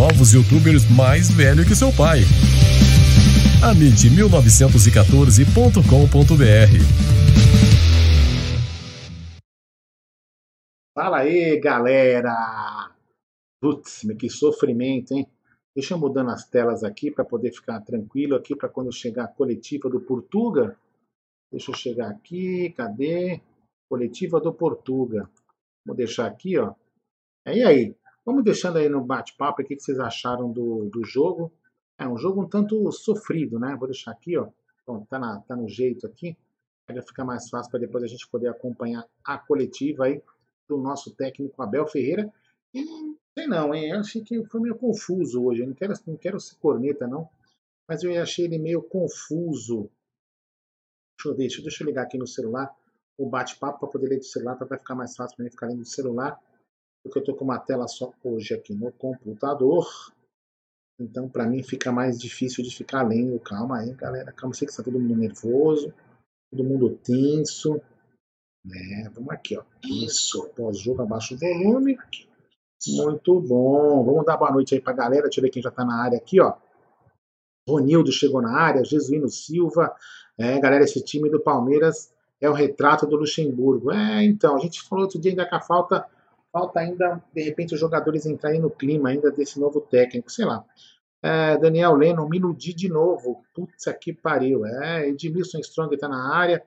novos youtubers mais velho que seu pai. Amit1914.com.br Fala aí, galera! Putz, que sofrimento, hein? Deixa eu mudando as telas aqui para poder ficar tranquilo aqui para quando chegar a coletiva do Portuga. Deixa eu chegar aqui, cadê? Coletiva do Portuga. Vou deixar aqui, ó. E aí, Vamos deixando aí no bate-papo o que vocês acharam do, do jogo. É um jogo um tanto sofrido, né? Vou deixar aqui, ó. Bom, tá, na, tá no jeito aqui. Vai ficar mais fácil para depois a gente poder acompanhar a coletiva aí do nosso técnico Abel Ferreira. E sei não, hein? Eu achei que foi meio confuso hoje. Eu não quero, não quero ser corneta, não. Mas eu achei ele meio confuso. Deixa eu ver, deixa, deixa eu ligar aqui no celular o bate-papo para poder ler do celular, para ficar mais fácil para mim ficar lendo do celular porque eu estou com uma tela só hoje aqui no computador. Então, para mim, fica mais difícil de ficar lendo. Calma aí, galera. Calma, sei que está todo mundo nervoso, todo mundo tenso. É, vamos aqui, ó. Isso, pós-jogo, abaixa o volume. Muito bom. Vamos dar boa noite aí para a galera. Deixa eu ver quem já está na área aqui, ó. Ronildo chegou na área, Jesuíno Silva. É, galera, esse time do Palmeiras é o retrato do Luxemburgo. É, então, a gente falou outro dia ainda que a falta falta ainda, de repente, os jogadores entrarem no clima ainda desse novo técnico, sei lá. É, Daniel Lennon, Minudi de novo. Putz, aqui pariu. É, Edmilson Strong está na área.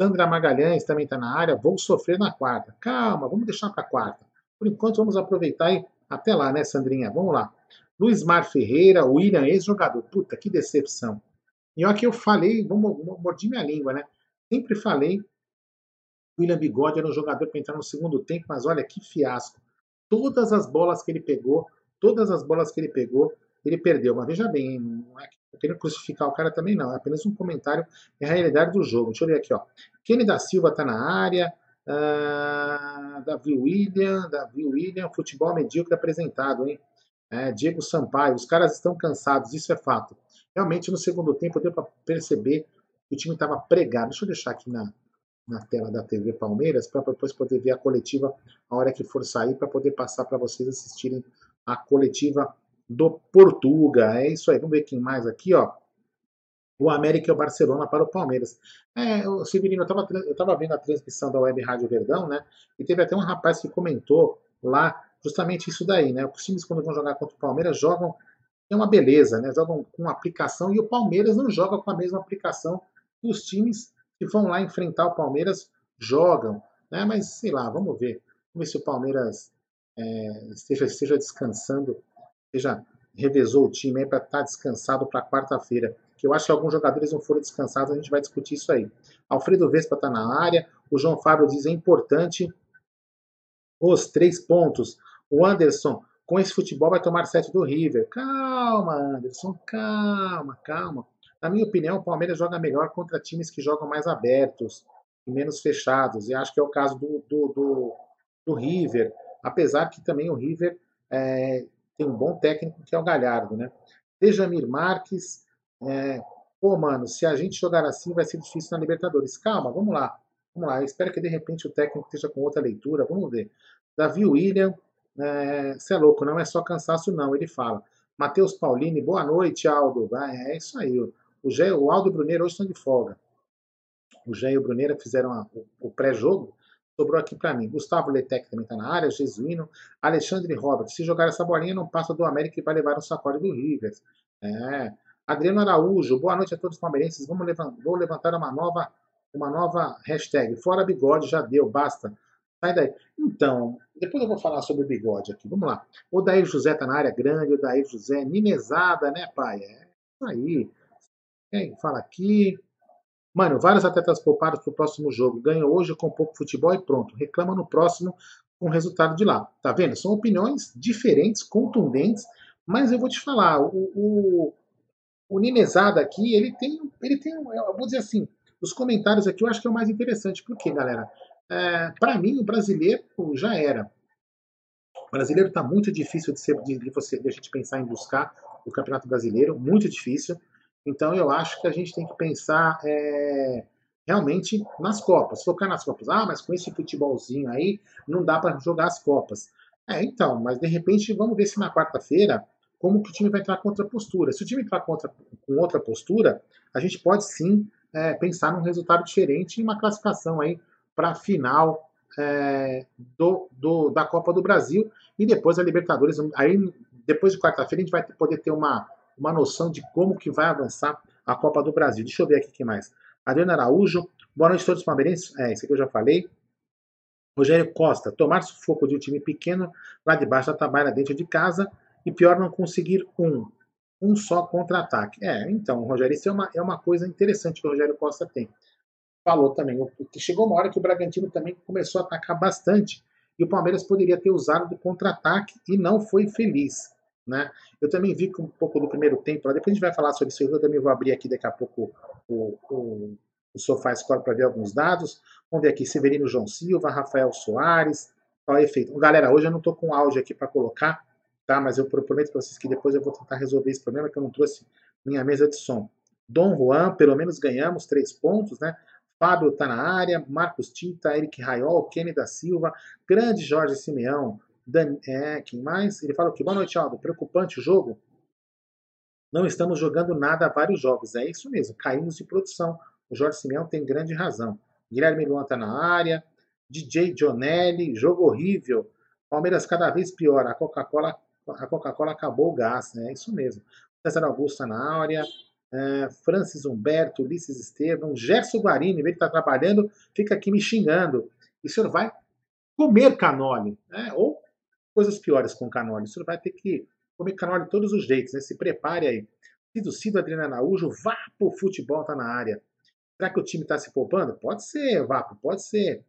Sandra Magalhães também está na área. Vou sofrer na quarta. Calma, vamos deixar para quarta. Por enquanto, vamos aproveitar e até lá, né, Sandrinha? Vamos lá. Luiz Mar Ferreira, William, ex-jogador. Puta, que decepção. E olha que eu falei, vamos mordi minha língua, né? Sempre falei William Bigode era um jogador para entrar no segundo tempo, mas olha que fiasco. Todas as bolas que ele pegou, todas as bolas que ele pegou, ele perdeu. Mas veja bem, não é querendo crucificar o cara também não, é apenas um comentário é a realidade do jogo. Deixa eu ver aqui, ó. Kenny da Silva está na área, uh, Davi William, Davi William, futebol medíocre apresentado, hein? É, Diego Sampaio, os caras estão cansados, isso é fato. Realmente no segundo tempo deu para perceber que o time estava pregado. Deixa eu deixar aqui na, na tela da TV Palmeiras para depois poder ver a coletiva a hora que for sair para poder passar para vocês assistirem a coletiva do Portuga. É isso aí. Vamos ver quem mais aqui, ó. O América e o Barcelona para o Palmeiras. É, o Severino, eu estava vendo a transmissão da Web Rádio Verdão, né? E teve até um rapaz que comentou lá justamente isso daí, né? Os times, quando vão jogar contra o Palmeiras, jogam. É uma beleza, né? Jogam com aplicação e o Palmeiras não joga com a mesma aplicação que os times que vão lá enfrentar o Palmeiras jogam, né? Mas sei lá, vamos ver. Vamos ver se o Palmeiras é, esteja, esteja descansando, esteja revezou o time para estar tá descansado para quarta-feira. Que eu acho que alguns jogadores não foram descansados, a gente vai discutir isso aí. Alfredo Vespa está na área, o João Fábio diz é importante os três pontos. O Anderson, com esse futebol, vai tomar sete do River. Calma, Anderson, calma, calma. Na minha opinião, o Palmeiras joga melhor contra times que jogam mais abertos e menos fechados. E acho que é o caso do, do, do, do River, apesar que também o River é, tem um bom técnico que é o Galhardo, né? Dejamir Marques, é, pô, mano, se a gente jogar assim vai ser difícil na Libertadores. Calma, vamos lá. Vamos lá, eu espero que de repente o técnico esteja com outra leitura, vamos ver. Davi William, você é, é louco, não é só cansaço não, ele fala. Matheus Paulini, boa noite, Aldo. É, é isso aí. O, Gé, o Aldo e o Bruneiro hoje estão de folga. O Gé e o Bruneiro fizeram a, o, o pré-jogo. Sobrou aqui para mim. Gustavo Letec também está na área. Jesuíno. Alexandre Robert. Se jogar essa bolinha, não passa do América e vai levar um sacode do Rivers. É. Adriano Araújo, boa noite a todos os palmeirenses. Vamos levantar, vou levantar uma nova, uma nova hashtag. Fora bigode, já deu, basta. Sai daí. Então, depois eu vou falar sobre o bigode aqui. Vamos lá. O Daí José tá na área grande, o Daí José, Nimesada, né, pai? É isso aí. Quem fala aqui? Mano, vários atletas poupados pro próximo jogo. Ganham hoje com pouco futebol e pronto. Reclama no próximo com o resultado de lá. Tá vendo? São opiniões diferentes, contundentes, mas eu vou te falar, o, o, o aqui, ele tem, ele tem, eu vou dizer assim, os comentários aqui eu acho que é o mais interessante. Por quê, galera? É, para mim, o brasileiro já era. O brasileiro está muito difícil de, ser, de, de, você, de a gente pensar em buscar o Campeonato Brasileiro, muito difícil. Então eu acho que a gente tem que pensar é, realmente nas Copas, focar nas Copas. Ah, mas com esse futebolzinho aí não dá para jogar as Copas. É, então, mas de repente vamos ver se na quarta-feira como que o time vai entrar com outra postura. Se o time entrar com outra postura, a gente pode sim é, pensar num resultado diferente e uma classificação aí para a final é, do, do, da Copa do Brasil e depois a Libertadores. Aí depois de quarta-feira a gente vai poder ter uma, uma noção de como que vai avançar a Copa do Brasil. Deixa eu ver aqui quem mais. Adriano Araújo, boa noite a todos os palmeirenses. É, isso aqui eu já falei. Rogério Costa, tomar sufoco de um time pequeno lá de baixo da tabela dentro de casa e pior não conseguir um. Um só contra-ataque. É, então, Rogério, isso é uma, é uma coisa interessante que o Rogério Costa tem. Falou também, que chegou uma hora que o Bragantino também começou a atacar bastante e o Palmeiras poderia ter usado do contra-ataque e não foi feliz. Né? Eu também vi um pouco do primeiro tempo, depois a gente vai falar sobre isso, eu também vou abrir aqui daqui a pouco o, o, o Sofá Score para ver alguns dados. Vamos ver aqui, Severino João Silva, Rafael Soares, qual é efeito? Galera, hoje eu não estou com áudio aqui para colocar, tá? mas eu prometo para vocês que depois eu vou tentar resolver esse problema, que eu não trouxe minha mesa de som. Dom Juan, pelo menos ganhamos três pontos, né? Fábio está na área, Marcos Tita, Eric Raiol, Kenny da Silva, grande Jorge Simeão, Dan, é, quem mais? Ele fala que boa noite, Aldo. Preocupante o jogo? Não estamos jogando nada há vários jogos. É isso mesmo, caímos de produção. O Jorge Simeão tem grande razão. Guilherme Luan está na área. DJ Jonelli, jogo horrível. Palmeiras cada vez pior. A Coca-Cola a Coca-Cola acabou o gás, né? É isso mesmo. César Augusto está na área. É, Francis Humberto, Ulisses Estevam, Gerson Guarini, ele está trabalhando, fica aqui me xingando. E o senhor vai comer canole, né? ou coisas piores com canole. O senhor vai ter que comer canole de todos os jeitos, né? Se prepare aí. Cido Cido, Adriana Araújo, Vapo Futebol tá na área. Será que o time está se poupando? Pode ser, Vapo, pode ser.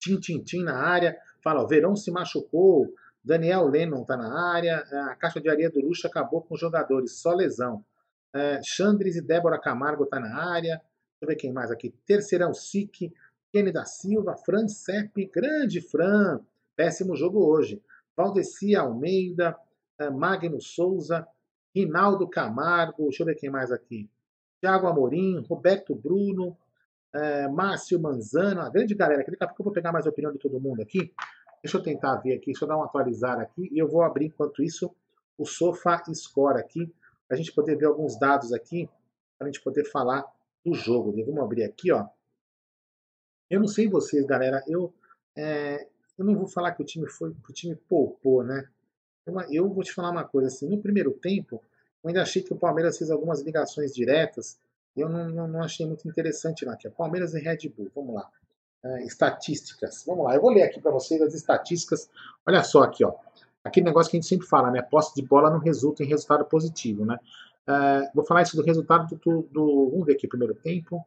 Tim Tim Tim na área. Fala, o Verão se machucou. Daniel Lennon tá na área. A caixa de areia do Luxo acabou com os jogadores, só lesão. É, Chandres e Débora Camargo tá na área. Deixa eu ver quem mais aqui. Terceirão Sique, Kenny da Silva, Fran Sepp, grande Fran. Péssimo jogo hoje. Valdeci Almeida, eh, Magno Souza, Rinaldo Camargo, deixa eu ver quem mais aqui. Thiago Amorim, Roberto Bruno, é, Márcio Manzano, a grande galera aqui. Daqui a pouco eu vou pegar mais a opinião de todo mundo aqui. Deixa eu tentar ver aqui, deixa eu dar um atualizar aqui e eu vou abrir enquanto isso o Sofa Score aqui, para a gente poder ver alguns dados aqui, para a gente poder falar do jogo. Vamos abrir aqui, ó. Eu não sei vocês, galera, eu é, eu não vou falar que o time foi, que o time poupou, né? Eu vou te falar uma coisa assim, no primeiro tempo, eu ainda achei que o Palmeiras fez algumas ligações diretas, eu não, não, não achei muito interessante não. Aqui, é Palmeiras e Red Bull, vamos lá. É, estatísticas, vamos lá, eu vou ler aqui para vocês as estatísticas. Olha só aqui, ó. Aquele negócio que a gente sempre fala, né? Posse de bola não resulta em resultado positivo, né? É, vou falar isso do resultado do, do, Vamos ver aqui, primeiro tempo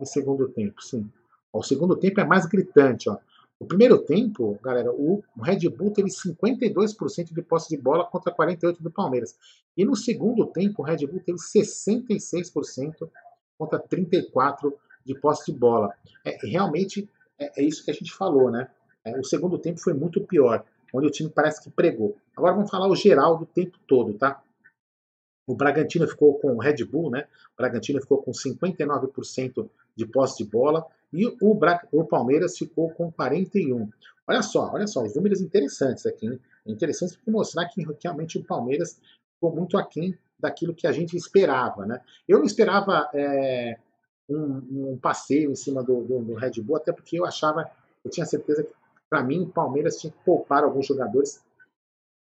e segundo tempo, sim. O segundo tempo é mais gritante, ó. No primeiro tempo, galera, o Red Bull teve 52% de posse de bola contra 48% do Palmeiras. E no segundo tempo, o Red Bull teve 66% contra 34% de posse de bola. É, realmente é, é, isso que a gente falou, né? É, o segundo tempo foi muito pior, onde o time parece que pregou. Agora vamos falar o geral do tempo todo, tá? O Bragantino ficou com o Red Bull, né? O Bragantino ficou com 59% de posse de bola e o, Bra o Palmeiras ficou com 41. Olha só, olha só, os números interessantes aqui, hein? Interessantes porque mostrar que realmente o Palmeiras ficou muito aquém daquilo que a gente esperava, né? Eu não esperava é, um, um, passeio em cima do, do, do, Red Bull, até porque eu achava, eu tinha certeza que para mim o Palmeiras tinha que poupar alguns jogadores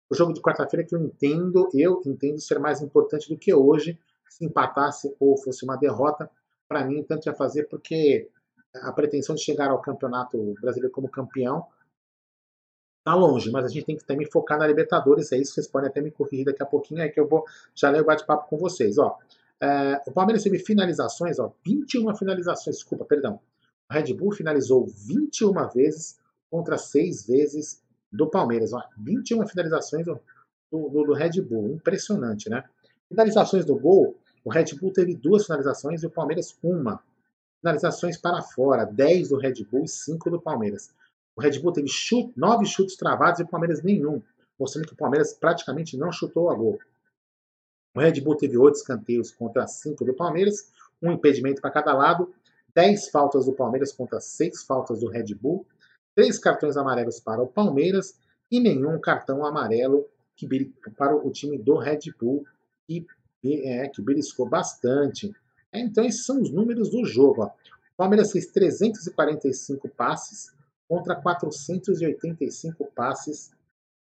o jogo de quarta-feira que eu entendo, eu entendo ser mais importante do que hoje, se empatasse ou fosse uma derrota, para mim tanto ia fazer porque a pretensão de chegar ao campeonato brasileiro como campeão tá longe, mas a gente tem que também focar na Libertadores, é isso, vocês podem até me corrigir daqui a pouquinho, é que eu vou já ler o bate-papo com vocês, ó. É, o Palmeiras teve finalizações, ó, 21 finalizações, desculpa, perdão. O Red Bull finalizou 21 vezes contra 6 vezes do Palmeiras, ó, 21 finalizações do, do, do Red Bull, impressionante, né? Finalizações do gol, o Red Bull teve duas finalizações e o Palmeiras uma. Finalizações para fora, 10 do Red Bull e 5 do Palmeiras. O Red Bull teve chute, 9 chutes travados e o Palmeiras nenhum, mostrando que o Palmeiras praticamente não chutou a gol. O Red Bull teve 8 escanteios contra 5 do Palmeiras, um impedimento para cada lado, 10 faltas do Palmeiras contra 6 faltas do Red Bull, 3 cartões amarelos para o Palmeiras e nenhum cartão amarelo que, para o time do Red Bull, que é, que beliscou bastante. É, então, esses são os números do jogo. Ó. O Palmeiras fez 345 passes contra 485 passes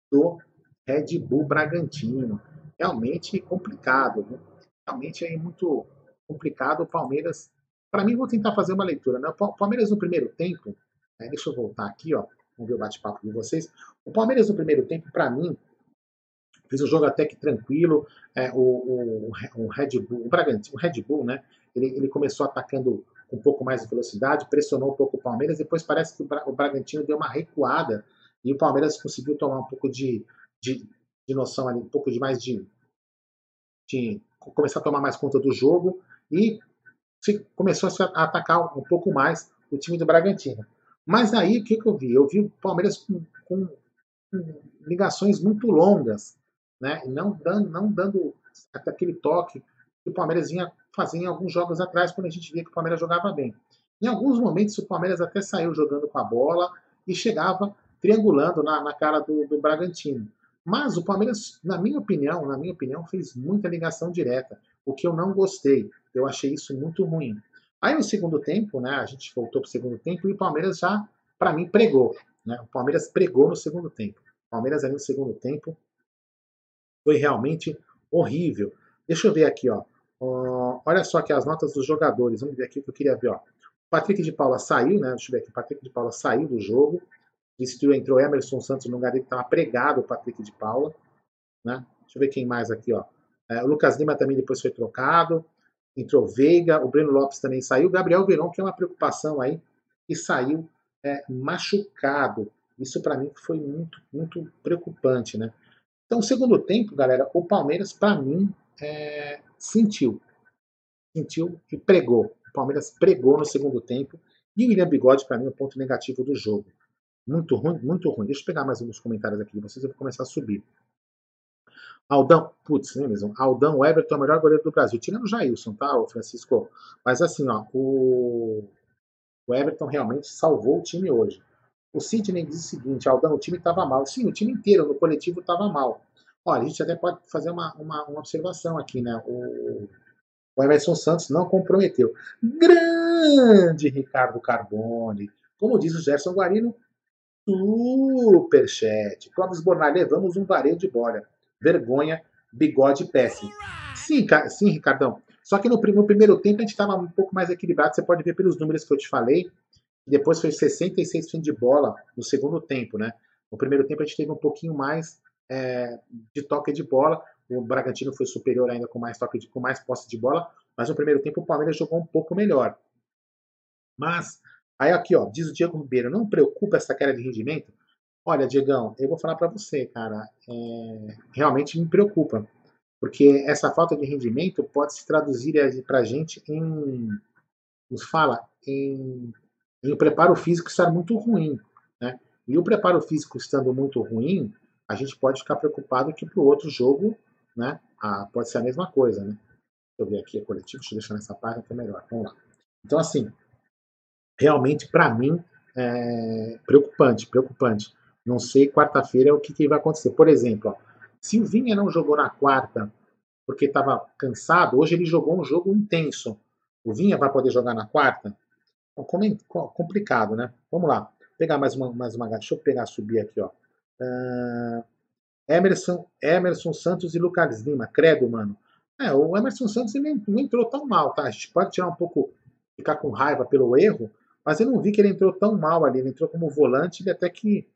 do Red Bull Bragantino. Realmente complicado. Realmente é muito complicado. O Palmeiras. Para mim, vou tentar fazer uma leitura. Né? O Palmeiras no primeiro tempo. Deixa eu voltar aqui, ó. Vamos ver o bate-papo de vocês. O Palmeiras no primeiro tempo, para mim, fez o jogo até que tranquilo. É, o, o, o, Red Bull, o Bragantino, o Red Bull, né? Ele, ele começou atacando com um pouco mais de velocidade, pressionou um pouco o Palmeiras. Depois parece que o, o Bragantino deu uma recuada e o Palmeiras conseguiu tomar um pouco de, de, de noção ali, um pouco de mais de, de começar a tomar mais conta do jogo e começou a atacar um pouco mais o time do Bragantino. Mas aí o que, que eu vi? Eu vi o Palmeiras com, com, ligações muito longas né? Não dando, não dando aquele toque que o Palmeiras vinha fazer em alguns jogos atrás, quando a gente via que o Palmeiras jogava bem. Em alguns momentos o Palmeiras até saiu jogando com a bola e chegava triangulando na, na cara do, do Bragantino. Mas o Palmeiras, na minha opinião, na minha opinião, fez muita ligação direta, o que eu não gostei. Eu achei isso muito ruim. Aí no segundo tempo, né, a gente voltou para o segundo tempo e o Palmeiras já, para mim, pregou. Né? O Palmeiras pregou no segundo tempo. O Palmeiras ali no segundo tempo foi realmente horrível. Deixa eu ver aqui, ó. Olha só aqui as notas dos jogadores. Vamos ver aqui o que eu queria ver, ó. Patrick de Paula saiu, né? Deixa eu ver aqui. Patrick de Paula saiu do jogo. Vestiu, entrou Emerson Santos no lugar dele, estava pregado o Patrick de Paula. Né? Deixa eu ver quem mais aqui, ó. É, o Lucas Lima também depois foi trocado. Entrou Veiga, o Breno Lopes também saiu. Gabriel Verón, que é uma preocupação aí, e saiu é, machucado. Isso para mim foi muito, muito preocupante, né? Então, segundo tempo, galera, o Palmeiras, para mim, é, sentiu. Sentiu e pregou. O Palmeiras pregou no segundo tempo. E o William Bigode, para mim, é o ponto negativo do jogo. Muito ruim, muito ruim. Deixa eu pegar mais alguns comentários aqui de vocês, eu vou começar a subir. Aldão, putz, não é mesmo? Aldão, Everton é o melhor goleiro do Brasil. Tirando o Jailson, tá, o Francisco? Mas assim, ó, o, o Everton realmente salvou o time hoje. O Sidney diz o seguinte: Aldão, o time estava mal. Sim, o time inteiro, no coletivo, estava mal. Olha, a gente até pode fazer uma, uma, uma observação aqui, né? O, o Emerson Santos não comprometeu. Grande Ricardo Carbone. Como diz o Gerson Guarino, superchat. Clóvis Bornai, levamos um vareio de bola. Vergonha, bigode péssimo. Sim, sim, Ricardão. Só que no, no primeiro tempo a gente estava um pouco mais equilibrado. Você pode ver pelos números que eu te falei. Depois foi 66% de bola no segundo tempo, né? No primeiro tempo a gente teve um pouquinho mais é, de toque de bola. O Bragantino foi superior ainda com mais toque de, com mais posse de bola, mas no primeiro tempo o Palmeiras jogou um pouco melhor. Mas aí aqui, ó, diz o Diego Ribeiro, não preocupa essa queda de rendimento? Olha, Diegão, eu vou falar para você, cara, é, realmente me preocupa, porque essa falta de rendimento pode se traduzir para a gente em, nos fala, em e o preparo físico estar muito ruim. Né? E o preparo físico estando muito ruim, a gente pode ficar preocupado que para o outro jogo né, ah, pode ser a mesma coisa. Né? Deixa eu ver aqui, é coletivo, deixa eu deixar nessa página que é melhor. Vamos lá. Então, assim, realmente, para mim, é preocupante, preocupante. Não sei quarta-feira o que, que, vai acontecer. Por exemplo, ó, Vinha não jogou na quarta porque estava cansado, hoje ele jogou um jogo intenso. O Vinha vai poder jogar na quarta? complicado, né? Vamos lá. Pegar mais uma, mais uma. Deixa eu pegar, subir aqui, ó. Uh, Emerson, Emerson Santos e Lucas Lima. Credo, mano. É, o Emerson Santos ele não entrou tão mal, tá? A gente pode tirar um pouco, ficar com raiva pelo erro, mas eu não vi que ele entrou tão mal ali. Ele entrou como volante, ele até que,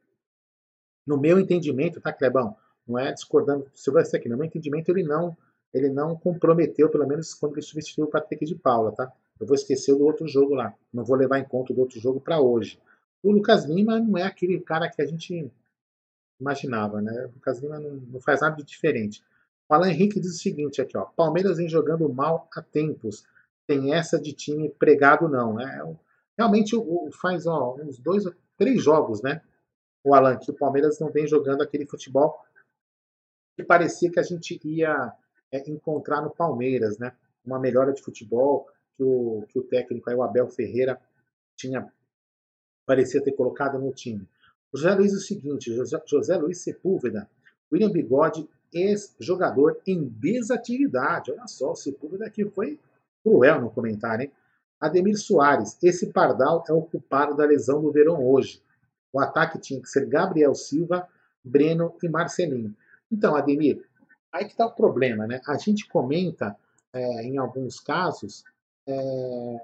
no meu entendimento, tá, Clebão? Não é discordando do Silvestre aqui. No meu entendimento, ele não, ele não comprometeu, pelo menos quando ele substituiu o Patrick de Paula, tá? Eu vou esquecer do outro jogo lá. Não vou levar em conta do outro jogo para hoje. O Lucas Lima não é aquele cara que a gente imaginava, né? O Lucas Lima não, não faz nada de diferente. O Alan Henrique diz o seguinte aqui, ó. Palmeiras vem jogando mal há tempos. Tem essa de time pregado, não. Né? Realmente o, faz ó, uns dois, três jogos, né? O Alan, que o Palmeiras não vem jogando aquele futebol que parecia que a gente ia é, encontrar no Palmeiras, né? Uma melhora de futebol que o, que o técnico aí, o Abel Ferreira, tinha parecia ter colocado no time. O José Luiz é o seguinte, José, José Luiz Sepúlveda, William Bigode, ex-jogador em desatividade. Olha só, o Sepúlveda aqui foi cruel no comentário, hein? Ademir Soares, esse pardal é o culpado da lesão do Verão hoje. O ataque tinha que ser Gabriel Silva, Breno e Marcelinho. Então, Ademir, aí que está o problema, né? A gente comenta, é, em alguns casos, é,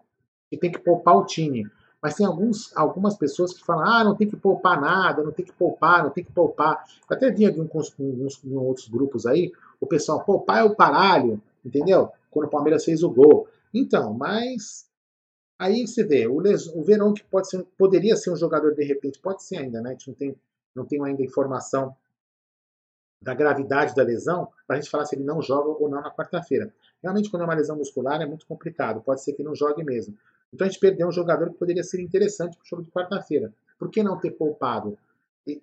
que tem que poupar o time. Mas tem alguns, algumas pessoas que falam, ah, não tem que poupar nada, não tem que poupar, não tem que poupar. Eu até vi em em outros grupos aí, o pessoal, poupar é o paralho, entendeu? Quando o Palmeiras fez o gol. Então, mas aí você vê, o, o Verão que pode ser, poderia ser um jogador de repente, pode ser ainda, né? A gente não tem, não tem ainda informação da gravidade da lesão para a gente falar se ele não joga ou não na quarta-feira. Realmente, quando é uma lesão muscular, é muito complicado. Pode ser que não jogue mesmo. Então a gente perdeu um jogador que poderia ser interessante para o jogo de quarta-feira. Por que não ter poupado?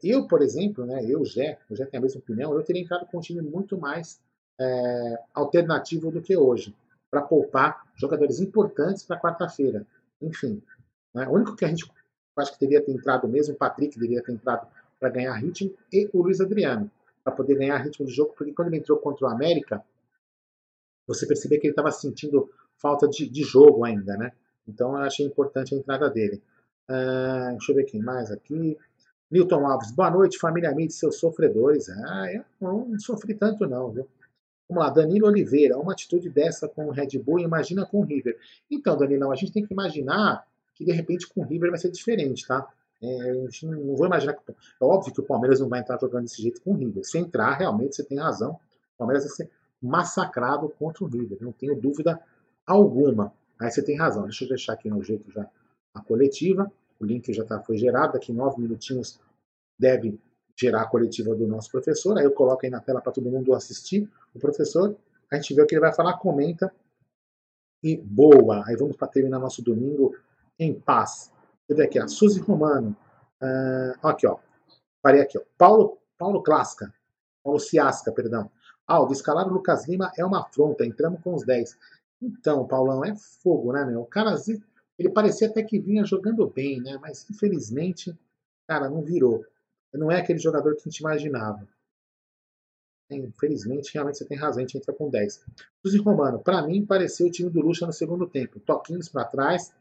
Eu, por exemplo, né, eu, Jé, eu já tenho a mesma opinião, eu teria entrado com um time muito mais é, alternativo do que hoje, para poupar jogadores importantes para quarta-feira. Enfim, né, o único que a gente acho que deveria ter entrado mesmo, o Patrick deveria ter entrado para ganhar ritmo, e o Luiz Adriano, para poder ganhar ritmo de jogo, porque quando ele entrou contra o América, você percebeu que ele estava sentindo falta de, de jogo ainda, né? Então eu achei importante a entrada dele. Uh, deixa eu ver quem mais aqui. Newton Alves, boa noite, família e seus sofredores. Ah, eu não sofri tanto não, viu? Vamos lá, Danilo Oliveira, uma atitude dessa com o Red Bull, imagina com o River. Então, Danilão, a gente tem que imaginar que de repente com o River vai ser diferente, tá? É, a gente não, não vou imaginar que. É óbvio que o Palmeiras não vai entrar jogando desse jeito com o River. Se entrar, realmente você tem razão. O Palmeiras vai ser massacrado contra o River, não tenho dúvida alguma. Aí você tem razão. Deixa eu deixar aqui no jeito já a coletiva. O link já tá, foi gerado. Daqui nove minutinhos deve gerar a coletiva do nosso professor. Aí eu coloco aí na tela para todo mundo assistir o professor. A gente vê o que ele vai falar, comenta. E boa! Aí vamos para terminar nosso domingo em paz. Ver aqui, a Suzy Romano. Uh, aqui, ó. Parei aqui, ó. Paulo, Paulo Clasca. Paulo Ciasca, perdão. Aldo, escalar o Lucas Lima é uma afronta. Entramos com os 10. Então, Paulão, é fogo, né, meu? O cara, ele parecia até que vinha jogando bem, né? Mas infelizmente, cara, não virou. Não é aquele jogador que a gente imaginava. Infelizmente, realmente você tem razão, a gente entra com 10. Suzy Romano, para mim, pareceu o time do Lucha no segundo tempo. Toquinhos para trás,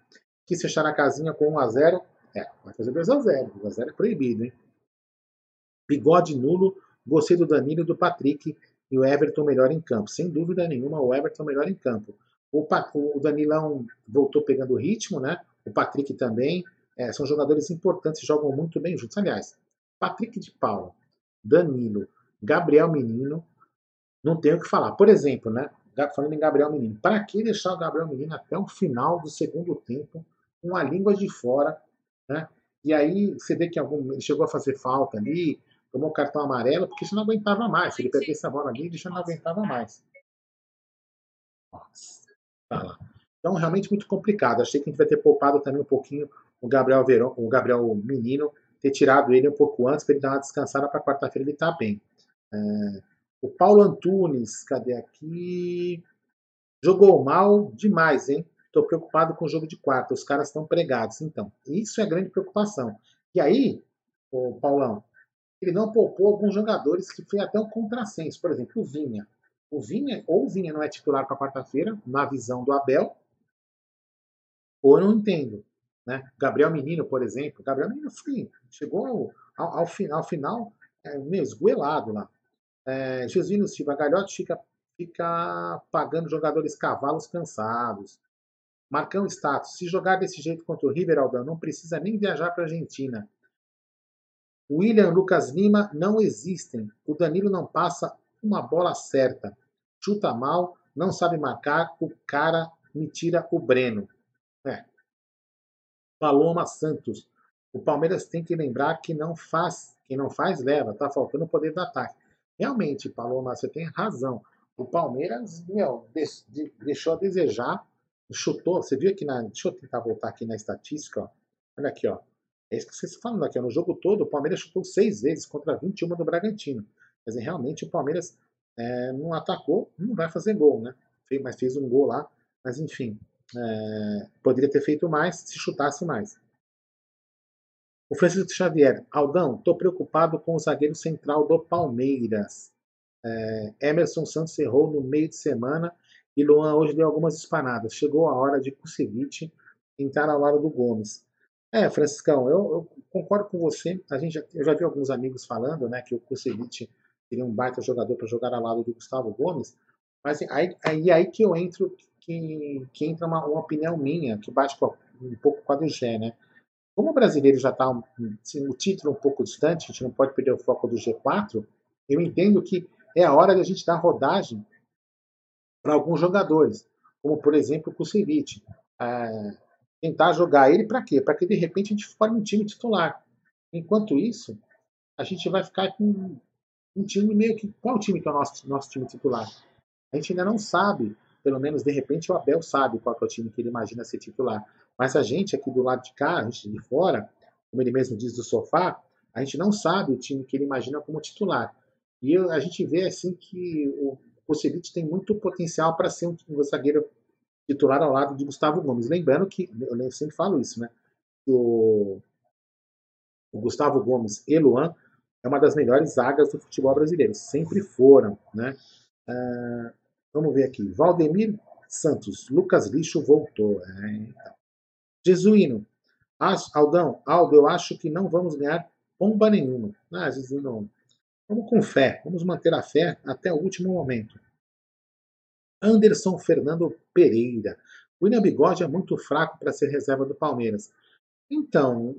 quis fechar a casinha com 1x0. É, vai fazer 2x0. 2x0 é proibido, hein? Bigode nulo, gostei do Danilo e do Patrick e o Everton melhor em campo. Sem dúvida nenhuma, o Everton melhor em campo. O, o Danilão voltou pegando o ritmo, né? O Patrick também. É, são jogadores importantes, jogam muito bem juntos. Aliás, Patrick de Paula, Danilo, Gabriel Menino, não tenho o que falar. Por exemplo, né? Falando em Gabriel Menino, para que deixar o Gabriel Menino até o final do segundo tempo com a língua de fora, né? E aí você vê que algum, ele chegou a fazer falta ali, tomou cartão amarelo, porque já não aguentava mais. Ele perdesse a bola ali, ele já não aguentava mais. Nossa. Tá lá. Então, realmente muito complicado. Achei que a gente vai ter poupado também um pouquinho o Gabriel Verão, o Gabriel Menino, ter tirado ele um pouco antes para ele dar uma descansada para quarta-feira ele tá bem. É, o Paulo Antunes, cadê aqui? Jogou mal demais, hein? Estou preocupado com o jogo de quarta. Os caras estão pregados. Então, isso é grande preocupação. E aí, o Paulão, ele não poupou alguns jogadores que foi até um contrassenso. Por exemplo, o Vinha. O Vinha, ou o Vinha não é titular para quarta-feira, na visão do Abel, ou eu não entendo. Né? Gabriel Menino, por exemplo, Gabriel Menino foi, chegou ao, ao, final, ao final é, meio esgoelado lá. É, Jesuíno Silva, Galhote fica, fica pagando jogadores cavalos cansados. Marcão status. Se jogar desse jeito contra o River, Aldão, não precisa nem viajar para a Argentina. William Lucas Lima não existem. O Danilo não passa uma bola certa. Chuta mal, não sabe marcar, o cara me tira o Breno. É. Paloma Santos. O Palmeiras tem que lembrar que não faz, quem não faz leva, tá faltando o poder do ataque. Realmente, Paloma, você tem razão. O Palmeiras, meu, deixou a desejar, chutou. Você viu aqui na. Deixa eu tentar voltar aqui na estatística, ó. Olha aqui, ó. É isso que vocês falando aqui. Ó. No jogo todo, o Palmeiras chutou seis vezes contra 21 do Bragantino. Quer dizer, realmente o Palmeiras é, não atacou, não vai fazer gol, né? Mas fez um gol lá. Mas enfim, é, poderia ter feito mais se chutasse mais. O Francisco Xavier, Aldão, estou preocupado com o zagueiro central do Palmeiras. É, Emerson Santos errou no meio de semana e Luan hoje deu algumas espanadas. Chegou a hora de Kusevich entrar ao lado do Gomes. É, Franciscão, eu, eu, concordo com você. A gente, eu já vi alguns amigos falando né, que o Kusevich seria um baita jogador para jogar ao lado do Gustavo Gomes. Mas aí, aí, aí que eu entro, que, que entra uma, uma opinião minha, que bate um pouco com a do Gé, né? Como o brasileiro já está assim, o título um pouco distante, a gente não pode perder o foco do G4, eu entendo que é a hora de a gente dar rodagem para alguns jogadores, como por exemplo o Kusevich. É, tentar jogar ele para quê? Para que de repente a gente forme um time titular. Enquanto isso, a gente vai ficar com um time meio que. Qual time que é o nosso, nosso time titular? A gente ainda não sabe pelo menos de repente o Abel sabe qual é o time que ele imagina ser titular. Mas a gente aqui do lado de cá, a gente de fora, como ele mesmo diz do sofá, a gente não sabe o time que ele imagina como titular. E a gente vê assim que o Kusevich tem muito potencial para ser um, um, zagueiro titular ao lado de Gustavo Gomes. Lembrando que, eu sempre falo isso, né? O, o Gustavo Gomes e Luan é uma das melhores zagas do futebol brasileiro. Sempre foram, né? Uh, Vamos ver aqui. Valdemir Santos. Lucas Lixo voltou. É, então. Jesuíno. Aldão, Aldo, eu acho que não vamos ganhar bomba nenhuma. Ah, Jesuíno, vamos com fé. Vamos manter a fé até o último momento. Anderson Fernando Pereira. William Bigode é muito fraco para ser reserva do Palmeiras. Então,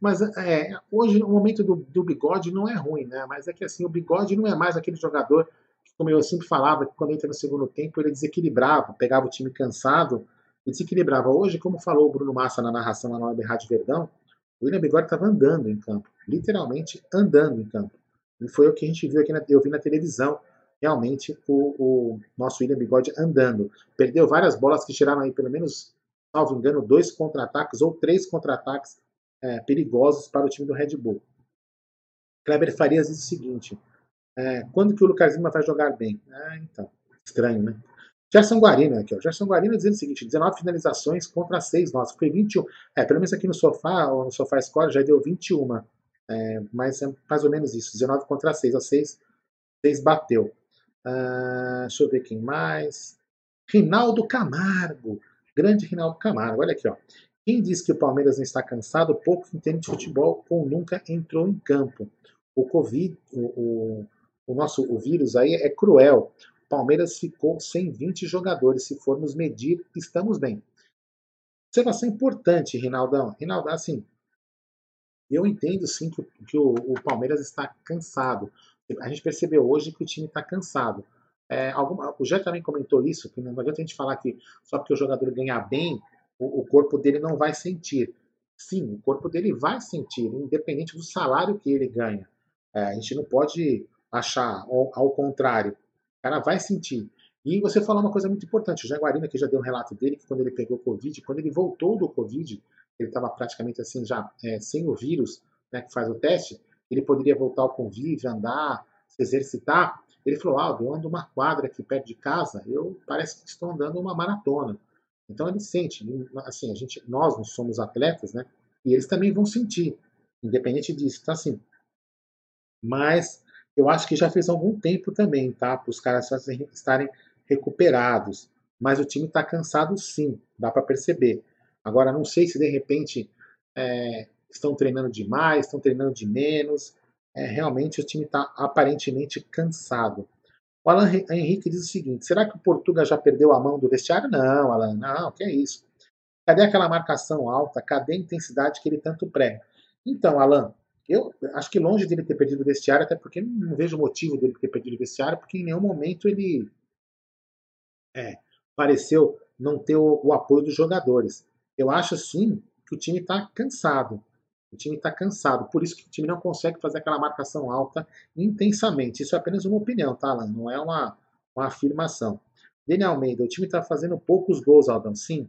mas é, hoje o momento do, do, bigode não é ruim, né? Mas é que assim, o bigode não é mais aquele jogador como eu sempre falava, que quando entra no segundo tempo ele desequilibrava, pegava o time cansado e desequilibrava. Hoje, como falou o Bruno Massa na narração lá na Web Rádio Verdão, o William Bigode estava andando em campo, literalmente andando em campo. E foi o que a gente viu aqui, na, eu vi na televisão, realmente o, o, nosso William Bigode andando. Perdeu várias bolas que tiraram aí pelo menos, salvo engano, dois contra-ataques ou três contra-ataques é, perigosos para o time do Red Bull. Kleber Farias diz o seguinte: é, quando que o Lucas Lima vai jogar bem? Ah, então, estranho, né? Gerson Guarina aqui, ó. Gerson Guarina dizendo o seguinte: 19 finalizações contra 6 nossa. Foi 21. É, pelo menos aqui no sofá, ou no sofá score, já deu 21. É, mas é mais ou menos isso. 19 contra 6. A 6, 6 bateu. Ah, deixa eu ver quem mais. Rinaldo Camargo. Grande Rinaldo Camargo. Olha aqui, ó. Quem diz que o Palmeiras não está cansado, pouco entende de futebol ou nunca entrou em campo. O Covid, o, o o nosso o vírus aí é cruel. Palmeiras ficou sem 20 jogadores. Se formos medir, estamos bem. Observação importante, Rinaldão. Rinaldão, assim, eu entendo sim que, que o, o, Palmeiras está cansado. A gente percebeu hoje que o time está cansado. É, alguma, o Jé também comentou isso, que não adianta a gente falar que só porque o jogador ganhar bem, o, o corpo dele não vai sentir. Sim, o corpo dele vai sentir, independente do salário que ele ganha. É, a gente não pode achar, ao, ao contrário, o cara vai sentir. E você falou uma coisa muito importante, o Jaguarina, que já deu um relato dele, que quando ele pegou Covid, quando ele voltou do Covid, ele estava praticamente assim, já é, sem o vírus, né, que faz o teste, ele poderia voltar ao convívio, andar, se exercitar. Ele falou, ah, eu ando uma quadra aqui perto de casa, eu parece que estou andando uma maratona. Então ele sente, assim, a gente, nós não somos atletas, né, e eles também vão sentir, independente disso. Então assim, mas eu acho que já fez algum tempo também, tá? Para os caras estarem recuperados. Mas o time está cansado sim, dá para perceber. Agora, não sei se de repente é, estão treinando demais, estão treinando de menos. é, realmente o time está aparentemente cansado. O Alan Henrique diz o seguinte: será que o Portugal já perdeu a mão do vestiário? Não, Alan, não, que é isso. Cadê aquela marcação alta? Cadê a intensidade que ele tanto prega? Então, Alan, eu acho que longe dele ter perdido o vestiário, até porque não vejo motivo dele ter perdido o vestiário, porque em nenhum momento ele é, pareceu não ter o, o apoio dos jogadores. Eu acho sim que o time está cansado. O time está cansado, por isso que o time não consegue fazer aquela marcação alta intensamente. Isso é apenas uma opinião, tá, Alan? Não é uma, uma afirmação. Daniel Almeida, o time está fazendo poucos gols, Aldão. Sim,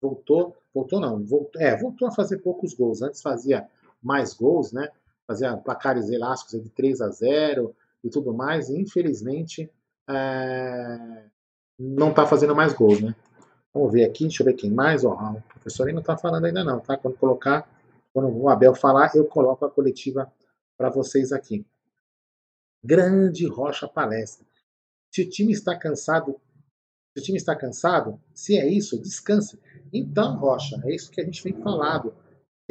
voltou, voltou não, voltou, é, voltou a fazer poucos gols. Antes fazia mais gols, né? Fazia placares elásticos de 3 a 0 e tudo mais. E infelizmente é, não está fazendo mais gols, né? Vamos ver aqui, deixa eu ver quem mais. Ó, o professor ainda não está falando ainda não, tá? Quando colocar, quando o Abel falar, eu coloco a coletiva para vocês aqui. Grande Rocha Palestra. Se o time está cansado, se o time está cansado, se é isso, descansa. Então, Rocha, é isso que a gente vem falado.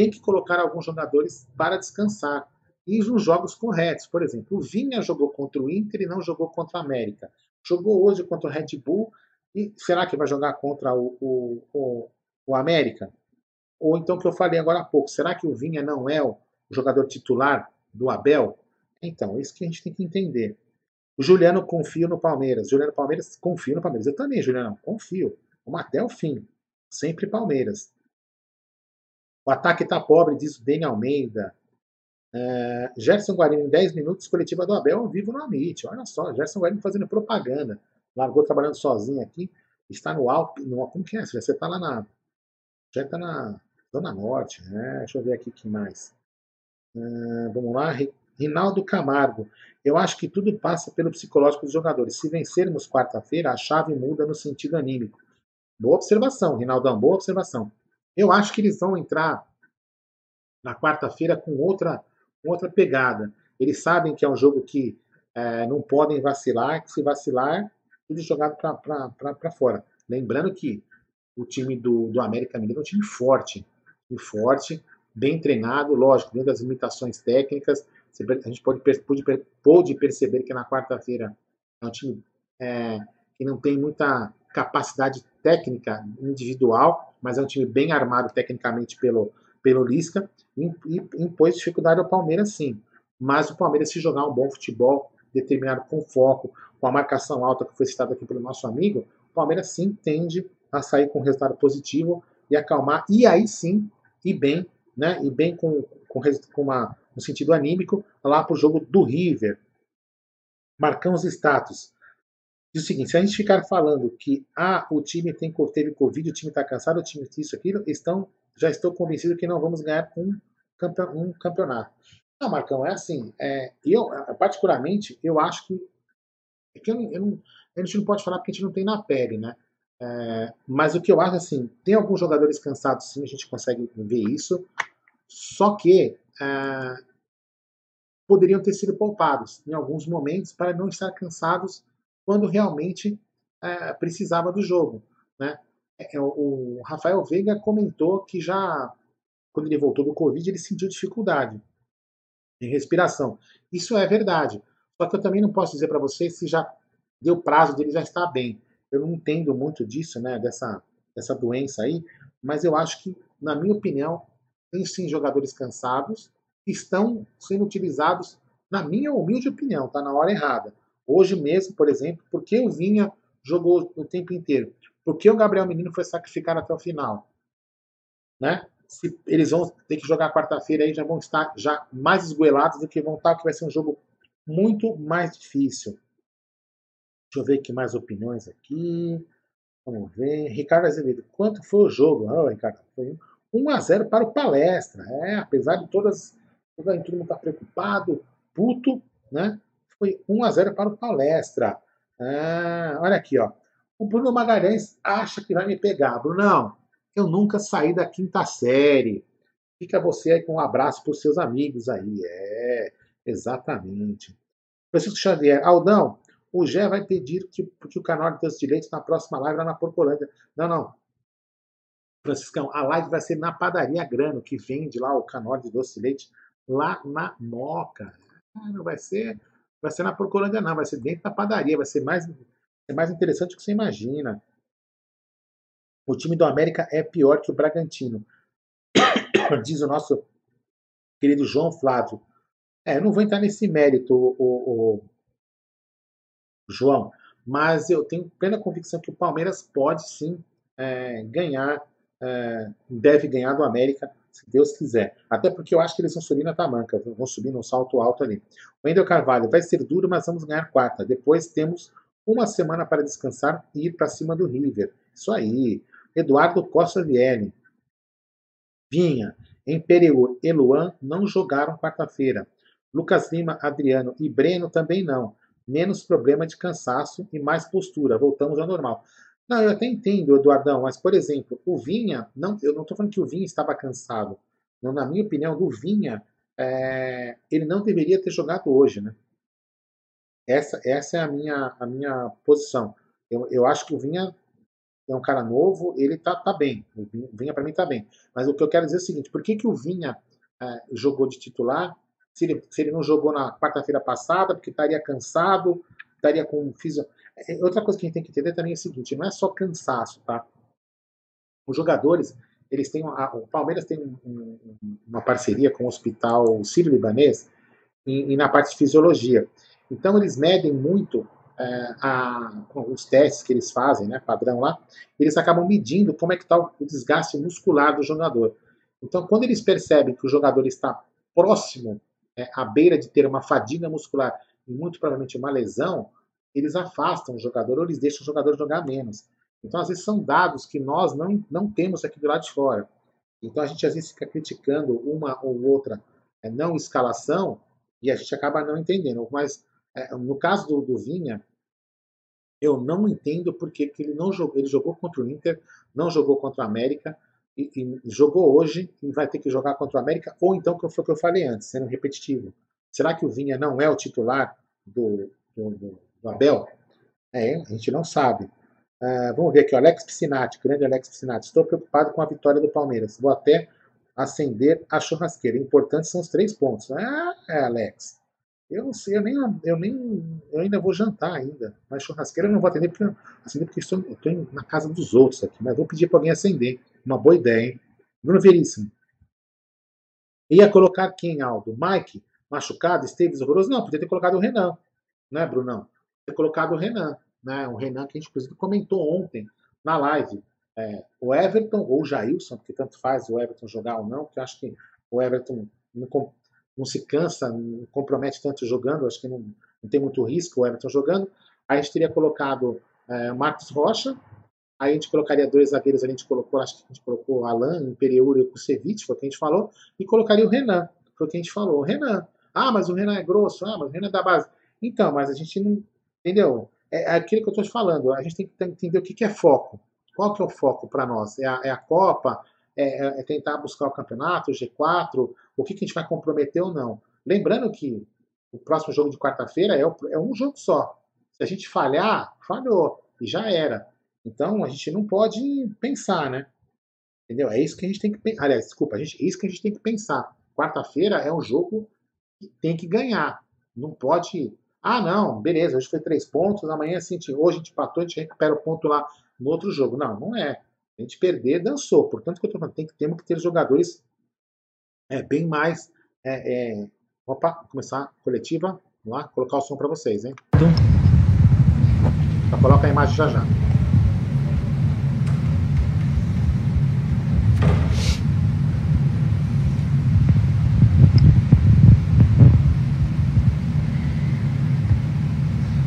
Tem que colocar alguns jogadores para descansar. E nos jogos corretos. Por exemplo, o Vinha jogou contra o Inter e não jogou contra o América. Jogou hoje contra o Red Bull e será que vai jogar contra o, o, o, o América? Ou então que eu falei agora há pouco, será que o Vinha não é o jogador titular do Abel? Então, isso que a gente tem que entender. O Juliano confia no Palmeiras. Juliano Palmeiras confia no Palmeiras. Eu também, Juliano, confio. Vamos até o fim. Sempre Palmeiras. O ataque está pobre, diz o Dani Almeida. É, Gerson Guarino, em 10 minutos, coletiva do Abel ao vivo no Amit. Olha só, Gerson Guarino fazendo propaganda. Largou trabalhando sozinho aqui. Está no Alpe. No, como que é? Você está lá na. Já está na Zona Norte. Né? Deixa eu ver aqui quem mais. É, vamos lá. Rinaldo Camargo. Eu acho que tudo passa pelo psicológico dos jogadores. Se vencermos quarta-feira, a chave muda no sentido anímico. Boa observação, Rinaldão, boa observação. Eu acho que eles vão entrar na quarta-feira com outra, outra pegada. Eles sabem que é um jogo que é, não podem vacilar, que se vacilar, tudo jogado para fora. Lembrando que o time do, do América Mineiro é um time forte, time forte, bem treinado, lógico, dentro das limitações técnicas. A gente pode, pode, pode perceber que na quarta-feira é um time é, que não tem muita capacidade técnica individual, mas é um time bem armado tecnicamente pelo, pelo Lisca, e, impôs dificuldade ao Palmeiras sim. Mas o Palmeiras, se jogar um bom futebol, determinado com foco, com a marcação alta que foi citada aqui pelo nosso amigo, o Palmeiras sim tende a sair com um resultado positivo e acalmar, e aí sim, e bem, né, e bem com, com, com uma, um sentido anímico, lá para o jogo do River. Marcão os status. Diz o seguinte, se a gente ficar falando que ah, o time tem, teve Covid, o time está cansado, o time isso, aquilo, estão, já estou convencido que não vamos ganhar um, um campeonato. Não, Marcão, é assim. É, eu, particularmente, eu acho que. É que eu, eu não, a gente não pode falar porque a gente não tem na pele, né? É, mas o que eu acho assim, tem alguns jogadores cansados, sim, a gente consegue ver isso. Só que é, poderiam ter sido poupados em alguns momentos para não estar cansados quando realmente é, precisava do jogo. Né? É, é, o Rafael Veiga comentou que já, quando ele voltou do Covid, ele sentiu dificuldade em respiração. Isso é verdade. Só que eu também não posso dizer para você se já deu prazo dele já estar bem. Eu não entendo muito disso, né, dessa, dessa doença aí, mas eu acho que, na minha opinião, tem sim jogadores cansados que estão sendo utilizados, na minha humilde opinião, tá na hora errada. Hoje mesmo, por exemplo, por que o Vinha jogou o tempo inteiro? Por que o Gabriel Menino foi sacrificado até o final? Né? Se eles vão ter que jogar quarta-feira aí, já vão estar já mais esgoelados do que vão estar, que vai ser um jogo muito mais difícil. Deixa eu ver aqui mais opiniões aqui. Vamos ver. Ricardo Azevedo, quanto foi o jogo? Ah, Ricardo, foi 1 a 0 para o Palestra. É, apesar de todas, todo mundo estar tá preocupado, puto, né? Foi 1 a 0 para o Palestra. Ah, olha aqui, ó. O Bruno Magalhães acha que vai me pegar. Brunão, eu nunca saí da quinta série. Fica você aí com um abraço para os seus amigos aí. É, exatamente. Francisco Xavier, Aldão, o Gé vai pedir que, que o canal de Deus Direitos na próxima live lá na Porcolândia. Não, não. Franciscão, a live vai ser na padaria Grano, que vende lá o canal de doce de leite, lá na Moca. Ah, não vai ser, vai ser na Porcolândia, não, vai ser dentro da padaria, vai ser mais, é mais interessante do que você imagina. O time do América é pior que o Bragantino. Diz o nosso querido João Flávio. É, eu não vou entrar nesse mérito, o, o, o João, mas eu tenho plena convicção que o Palmeiras pode sim é, ganhar, é, deve ganhar do América, se Deus quiser. Até porque eu acho que eles vão subir na tamanca, vão subir num salto alto ali. O Wendel Carvalho vai ser duro, mas vamos ganhar quarta. Depois temos uma semana para descansar e ir para cima do River. Isso aí. Eduardo Costa Vielle. Vinha. Imperiur e Luan não jogaram quarta-feira. Lucas Lima, Adriano e Breno também não. Menos problema de cansaço e mais postura. Voltamos ao normal. Não, eu até entendo, Eduardão, mas, por exemplo, o Vinha, não, eu não estou falando que o Vinha estava cansado. Não, na minha opinião, do Vinha, é, ele não deveria ter jogado hoje, né? Essa, essa é a minha, a minha posição. Eu, eu acho que o Vinha é um cara novo, ele tá, tá bem. O Vinha, para mim tá bem. Mas o que eu quero dizer é o seguinte: por que, que o Vinha é, jogou de titular? Se ele, se ele não jogou na quarta-feira passada, porque estaria cansado, estaria com fisio... É, outra coisa que a gente tem que entender também é o seguinte: não é só cansaço, tá? Os jogadores, eles têm. A, o Palmeiras tem um, um, uma parceria com o Hospital Sírio-Libanês e, e na parte de fisiologia. Então, eles medem muito é, a, os testes que eles fazem, né, padrão lá, eles acabam medindo como é que está o desgaste muscular do jogador. Então, quando eles percebem que o jogador está próximo, é, à beira de ter uma fadiga muscular e muito provavelmente uma lesão, eles afastam o jogador ou eles deixam o jogador jogar menos. Então, às vezes, são dados que nós não, não temos aqui do lado de fora. Então, a gente às vezes fica criticando uma ou outra é, não escalação e a gente acaba não entendendo. Mas, é, no caso do, do Vinha, eu não entendo porque que ele não jogou. Ele jogou contra o Inter, não jogou contra o América, e, e, jogou hoje e vai ter que jogar contra o América, ou então, que foi o que eu falei antes, sendo repetitivo. Será que o Vinha não é o titular do, do, do, do Abel? É, a gente não sabe. Uh, vamos ver aqui, o Alex Piscinati, grande Alex Piscinati. Estou preocupado com a vitória do Palmeiras. Vou até acender a churrasqueira. Importantes são os três pontos. Ah, é, Alex. Eu não sei, eu nem, eu nem, eu ainda vou jantar ainda. Mas churrasqueira eu não vou atender porque, acender porque estou, estou na casa dos outros aqui. Mas vou pedir para alguém acender. Uma boa ideia, hein? Bruno Veríssimo. Ia colocar quem, Aldo? Mike, machucado, Esteves, horroroso? Não, podia ter colocado o Renan, né, Brunão? Ter colocado o Renan, né? O Renan que a gente, inclusive, comentou ontem na live. É, o Everton ou o Jailson, porque tanto faz o Everton jogar ou não, porque eu acho que o Everton não, não se cansa, não compromete tanto jogando, acho que não, não tem muito risco o Everton jogando. Aí a gente teria colocado é, Marcos Rocha, aí a gente colocaria dois zagueiros, a gente colocou, acho que a gente colocou Alan, Imperiur e o Kusevich, foi o que a gente falou, e colocaria o Renan, foi o que a gente falou. O Renan, ah, mas o Renan é grosso, ah, mas o Renan é da base. Então, mas a gente não, entendeu? É, é aquilo que eu estou te falando, a gente tem que entender o que, é foco. Qual que é o foco para nós? É a, é a Copa? É, é, é, tentar buscar o campeonato, o G4, o que, que a gente vai comprometer ou não. Lembrando que o próximo jogo de quarta-feira é, é um jogo só. Se a gente falhar, falhou, e já era. Então a gente não pode pensar, né? Entendeu? É isso que a gente tem que pensar. Aliás, desculpa, a gente, é isso que a gente tem que pensar. Quarta-feira é um jogo que tem que ganhar. Não pode. Ah, não, beleza, hoje foi três pontos, amanhã assim, hoje a gente empatou, a gente recupera o ponto lá no outro jogo. Não, não é. A gente perder, dançou. Portanto, que eu tô falando, tem que, temos que ter jogadores é, bem mais. É, é... Opa, começar a coletiva. Vamos lá, colocar o som para vocês, hein? Então... coloca a imagem já já.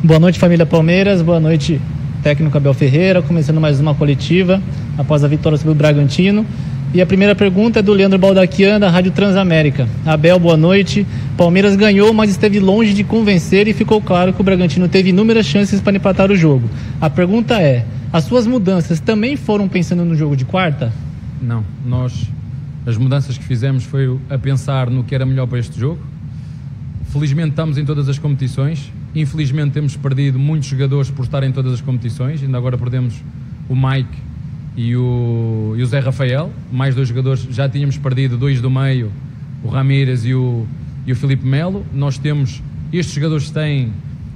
Boa noite, família Palmeiras. Boa noite, técnico Abel Ferreira. Começando mais uma coletiva após a vitória sobre o Bragantino. E a primeira pergunta é do Leandro Baldaquian, da Rádio Transamérica. Abel, boa noite. Palmeiras ganhou, mas esteve longe de convencer e ficou claro que o Bragantino teve inúmeras chances para empatar o jogo. A pergunta é: as suas mudanças também foram pensando no jogo de quarta? Não, nós as mudanças que fizemos foi a pensar no que era melhor para este jogo. Felizmente estamos em todas as competições, Infelizmente temos perdido muitos jogadores por estar em todas as competições. Ainda agora perdemos o Mike e o, e o Zé Rafael. Mais dois jogadores, já tínhamos perdido dois do meio, o Ramírez e o, e o Filipe Melo. Nós temos, estes jogadores têm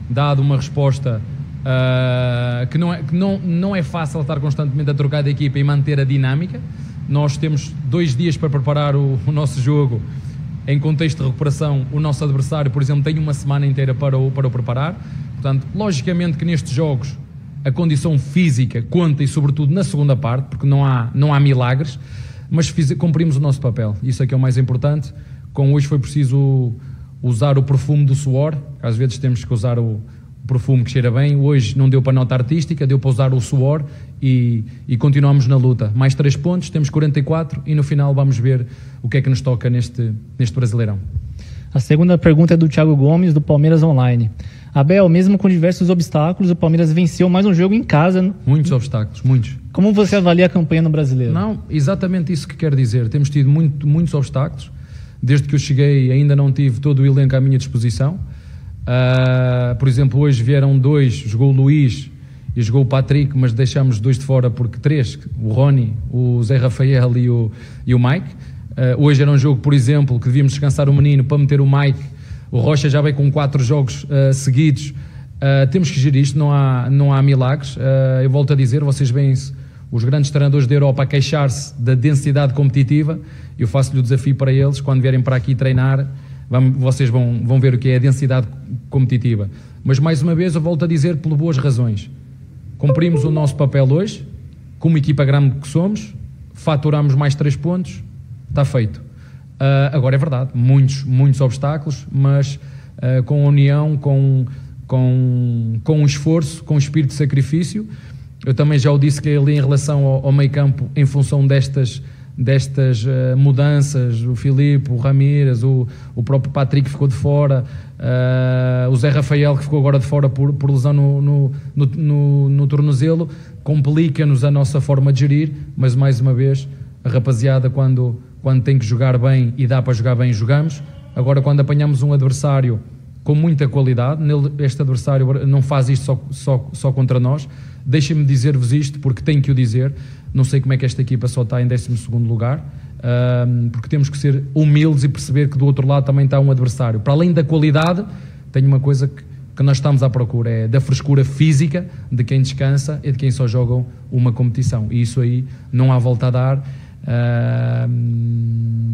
dado uma resposta uh, que, não é, que não, não é fácil estar constantemente a trocar de equipa e manter a dinâmica. Nós temos dois dias para preparar o, o nosso jogo em contexto de recuperação. O nosso adversário, por exemplo, tem uma semana inteira para o, para o preparar. Portanto, logicamente que nestes jogos a condição física conta e sobretudo na segunda parte, porque não há, não há milagres, mas fiz, cumprimos o nosso papel. Isso é que é o mais importante. Com hoje foi preciso usar o perfume do suor, às vezes temos que usar o, perfume que cheira bem. Hoje não deu para nota artística, deu para usar o suor e, e, continuamos na luta. Mais três pontos, temos 44 e no final vamos ver o que é que nos toca neste, neste Brasileirão. A segunda pergunta é do Thiago Gomes, do Palmeiras Online. Abel, mesmo com diversos obstáculos, o Palmeiras venceu mais um jogo em casa. Muitos obstáculos, muitos. Como você avalia a campanha no Brasileiro? Não, exatamente isso que quero dizer. Temos tido muito, muitos obstáculos. Desde que eu cheguei, ainda não tive todo o elenco à minha disposição. Uh, por exemplo, hoje vieram dois, jogou o Luís e jogou o Patrick, mas deixamos dois de fora porque três, o Rony, o Zé Rafael e o, e o Mike. Uh, hoje era um jogo, por exemplo, que devíamos descansar o menino para meter o Mike o Rocha já veio com quatro jogos uh, seguidos. Uh, temos que gerir isto, não há, não há milagres. Eu volto a dizer, vocês veem os grandes treinadores da Europa a queixar-se da densidade competitiva. Eu faço-lhe o desafio para eles, quando vierem para aqui treinar, vamos, vocês vão, vão ver o que é a densidade competitiva. Mas mais uma vez, eu volto a dizer por boas razões. Cumprimos o nosso papel hoje, como equipa grande que somos, faturamos mais três pontos, está feito. Uh, agora é verdade, muitos, muitos obstáculos, mas uh, com união, com, com, com esforço, com espírito de sacrifício. Eu também já o disse que ali em relação ao, ao meio campo, em função destas, destas uh, mudanças, o Filipe, o Ramírez, o, o próprio Patrick ficou de fora, o Zé Rafael que ficou agora de fora por, por lesão no, no, no, no, no tornozelo, complica-nos a nossa forma de gerir, mas mais uma vez, a rapaziada quando quando tem que jogar bem e dá para jogar bem, jogamos. Agora, quando apanhamos um adversário com muita qualidade, este adversário não faz isto só, só, só contra nós. Deixem-me dizer-vos isto, porque tenho que o dizer. Não sei como é que esta equipa só está em 12 lugar, porque temos que ser humildes e perceber que do outro lado também está um adversário. Para além da qualidade, tenho uma coisa que, que nós estamos à procura: é da frescura física de quem descansa e de quem só joga uma competição. E isso aí não há volta a dar. Uh,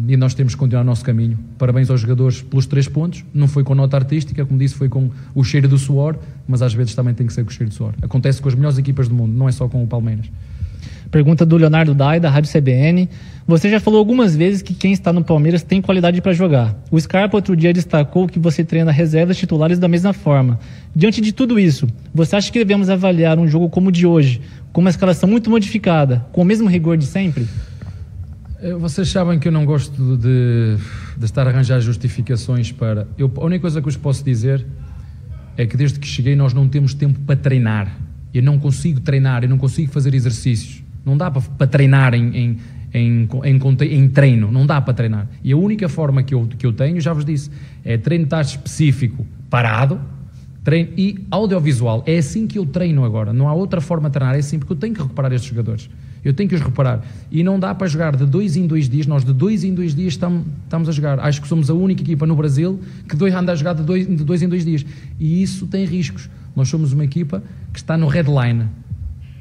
e nós temos que continuar o nosso caminho. Parabéns aos jogadores pelos três pontos. Não foi com nota artística, como disse, foi com o cheiro do suor, mas às vezes também tem que ser com o cheiro do suor. Acontece com as melhores equipas do mundo, não é só com o Palmeiras. Pergunta do Leonardo Dai, da Rádio CBN. Você já falou algumas vezes que quem está no Palmeiras tem qualidade para jogar. O Scarpa outro dia destacou que você treina reservas titulares da mesma forma. Diante de tudo isso, você acha que devemos avaliar um jogo como o de hoje, com uma escalação muito modificada, com o mesmo rigor de sempre? Eh, vocês sabem que eu não gosto de, de estar a arranjar justificações para. Eu, a única coisa que vos posso dizer é que desde que cheguei nós não temos tempo para treinar. Eu não consigo treinar, eu não consigo fazer exercícios. Não dá para, treinar em, em, em, em, em treino, não dá para treinar. E a única forma que eu, que eu tenho, já vos disse, é treino taxa específico parado treino, e audiovisual. É assim que eu treino agora. Não há outra forma de treinar, é assim porque eu tenho que recuperar estes jogadores. Eu tenho que os reparar. E não dá para jogar de dois em dois dias. Nós de dois em dois dias estamos, estamos a jogar. Acho que somos a única equipa no Brasil que dois, anda a jogar de dois, de dois em dois dias. E isso tem riscos. Nós somos uma equipa que está no redline.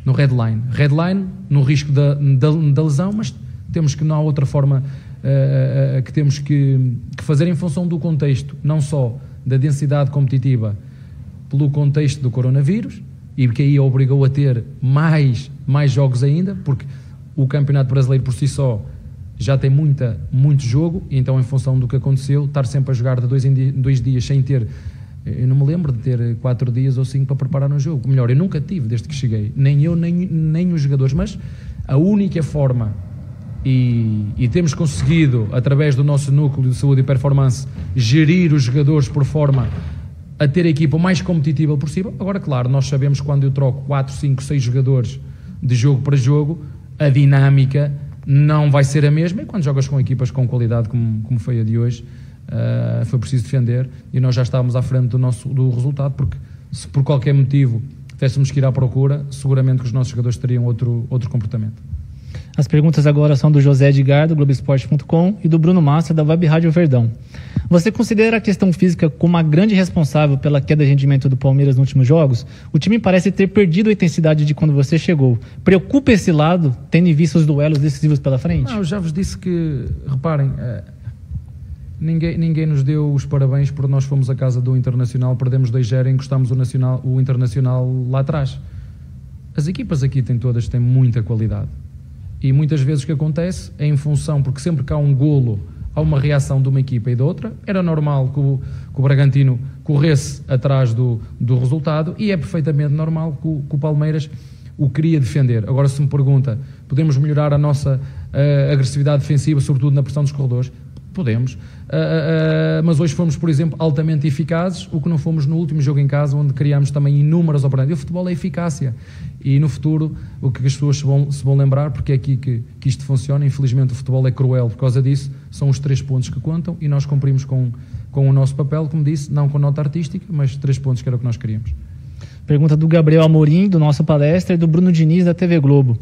No redline. Redline, no risco da, da, da lesão, mas temos que não há outra forma uh, uh, que temos que, que fazer em função do contexto, não só da densidade competitiva, pelo contexto do coronavírus, e que aí obrigou a ter mais, mais jogos ainda, porque o Campeonato Brasileiro por si só já tem muita, muito jogo, então, em função do que aconteceu, estar sempre a jogar de dois em dois dias sem ter. Eu não me lembro de ter quatro dias ou cinco para preparar um jogo. Melhor, eu nunca tive desde que cheguei, nem eu, nem, nem os jogadores, mas a única forma, e, e temos conseguido, através do nosso núcleo de saúde e performance, gerir os jogadores por forma a ter a equipa o mais competitiva possível. Agora, claro, nós sabemos quando eu troco 4, 5, 6 jogadores de jogo para jogo, a dinâmica não vai ser a mesma. E quando jogas com equipas com qualidade, como, como foi a de hoje, uh, foi preciso defender e nós já estávamos à frente do, nosso, do resultado, porque se por qualquer motivo tivéssemos que ir à procura, seguramente que os nossos jogadores teriam outro, outro comportamento. As perguntas agora são do José Edgar, do Globoesporte.com, e do Bruno Massa, da Web Rádio Verdão. Você considera a questão física como a grande responsável pela queda de rendimento do Palmeiras nos últimos jogos? O time parece ter perdido a intensidade de quando você chegou. Preocupa esse lado, tendo em vista os duelos decisivos pela frente? Não, eu já vos disse que, reparem, é, ninguém, ninguém nos deu os parabéns por nós fomos à casa do Internacional, perdemos 2-0 e encostámos o, Nacional, o Internacional lá atrás. As equipas aqui têm todas têm muita qualidade e muitas vezes o que acontece é em função, porque sempre que há um golo, há uma reação de uma equipa e da outra, era normal que o, que o Bragantino corresse atrás do, do resultado e é perfeitamente normal que o, que o Palmeiras o queria defender. Agora, se me pergunta, podemos melhorar a nossa uh, agressividade defensiva, sobretudo na pressão dos corredores? Podemos. Uh, uh, mas hoje fomos, por exemplo, altamente eficazes, o que não fomos no último jogo em casa, onde criámos também inúmeras oportunidades. O futebol é eficácia. E no futuro, o que as pessoas se vão, se vão lembrar, porque é aqui que, que isto funciona, infelizmente o futebol é cruel por causa disso, são os três pontos que contam e nós cumprimos com, com o nosso papel, como disse, não com nota artística, mas três pontos que era o que nós queríamos. Pergunta do Gabriel Amorim, do nosso palestra, e do Bruno Diniz, da TV Globo.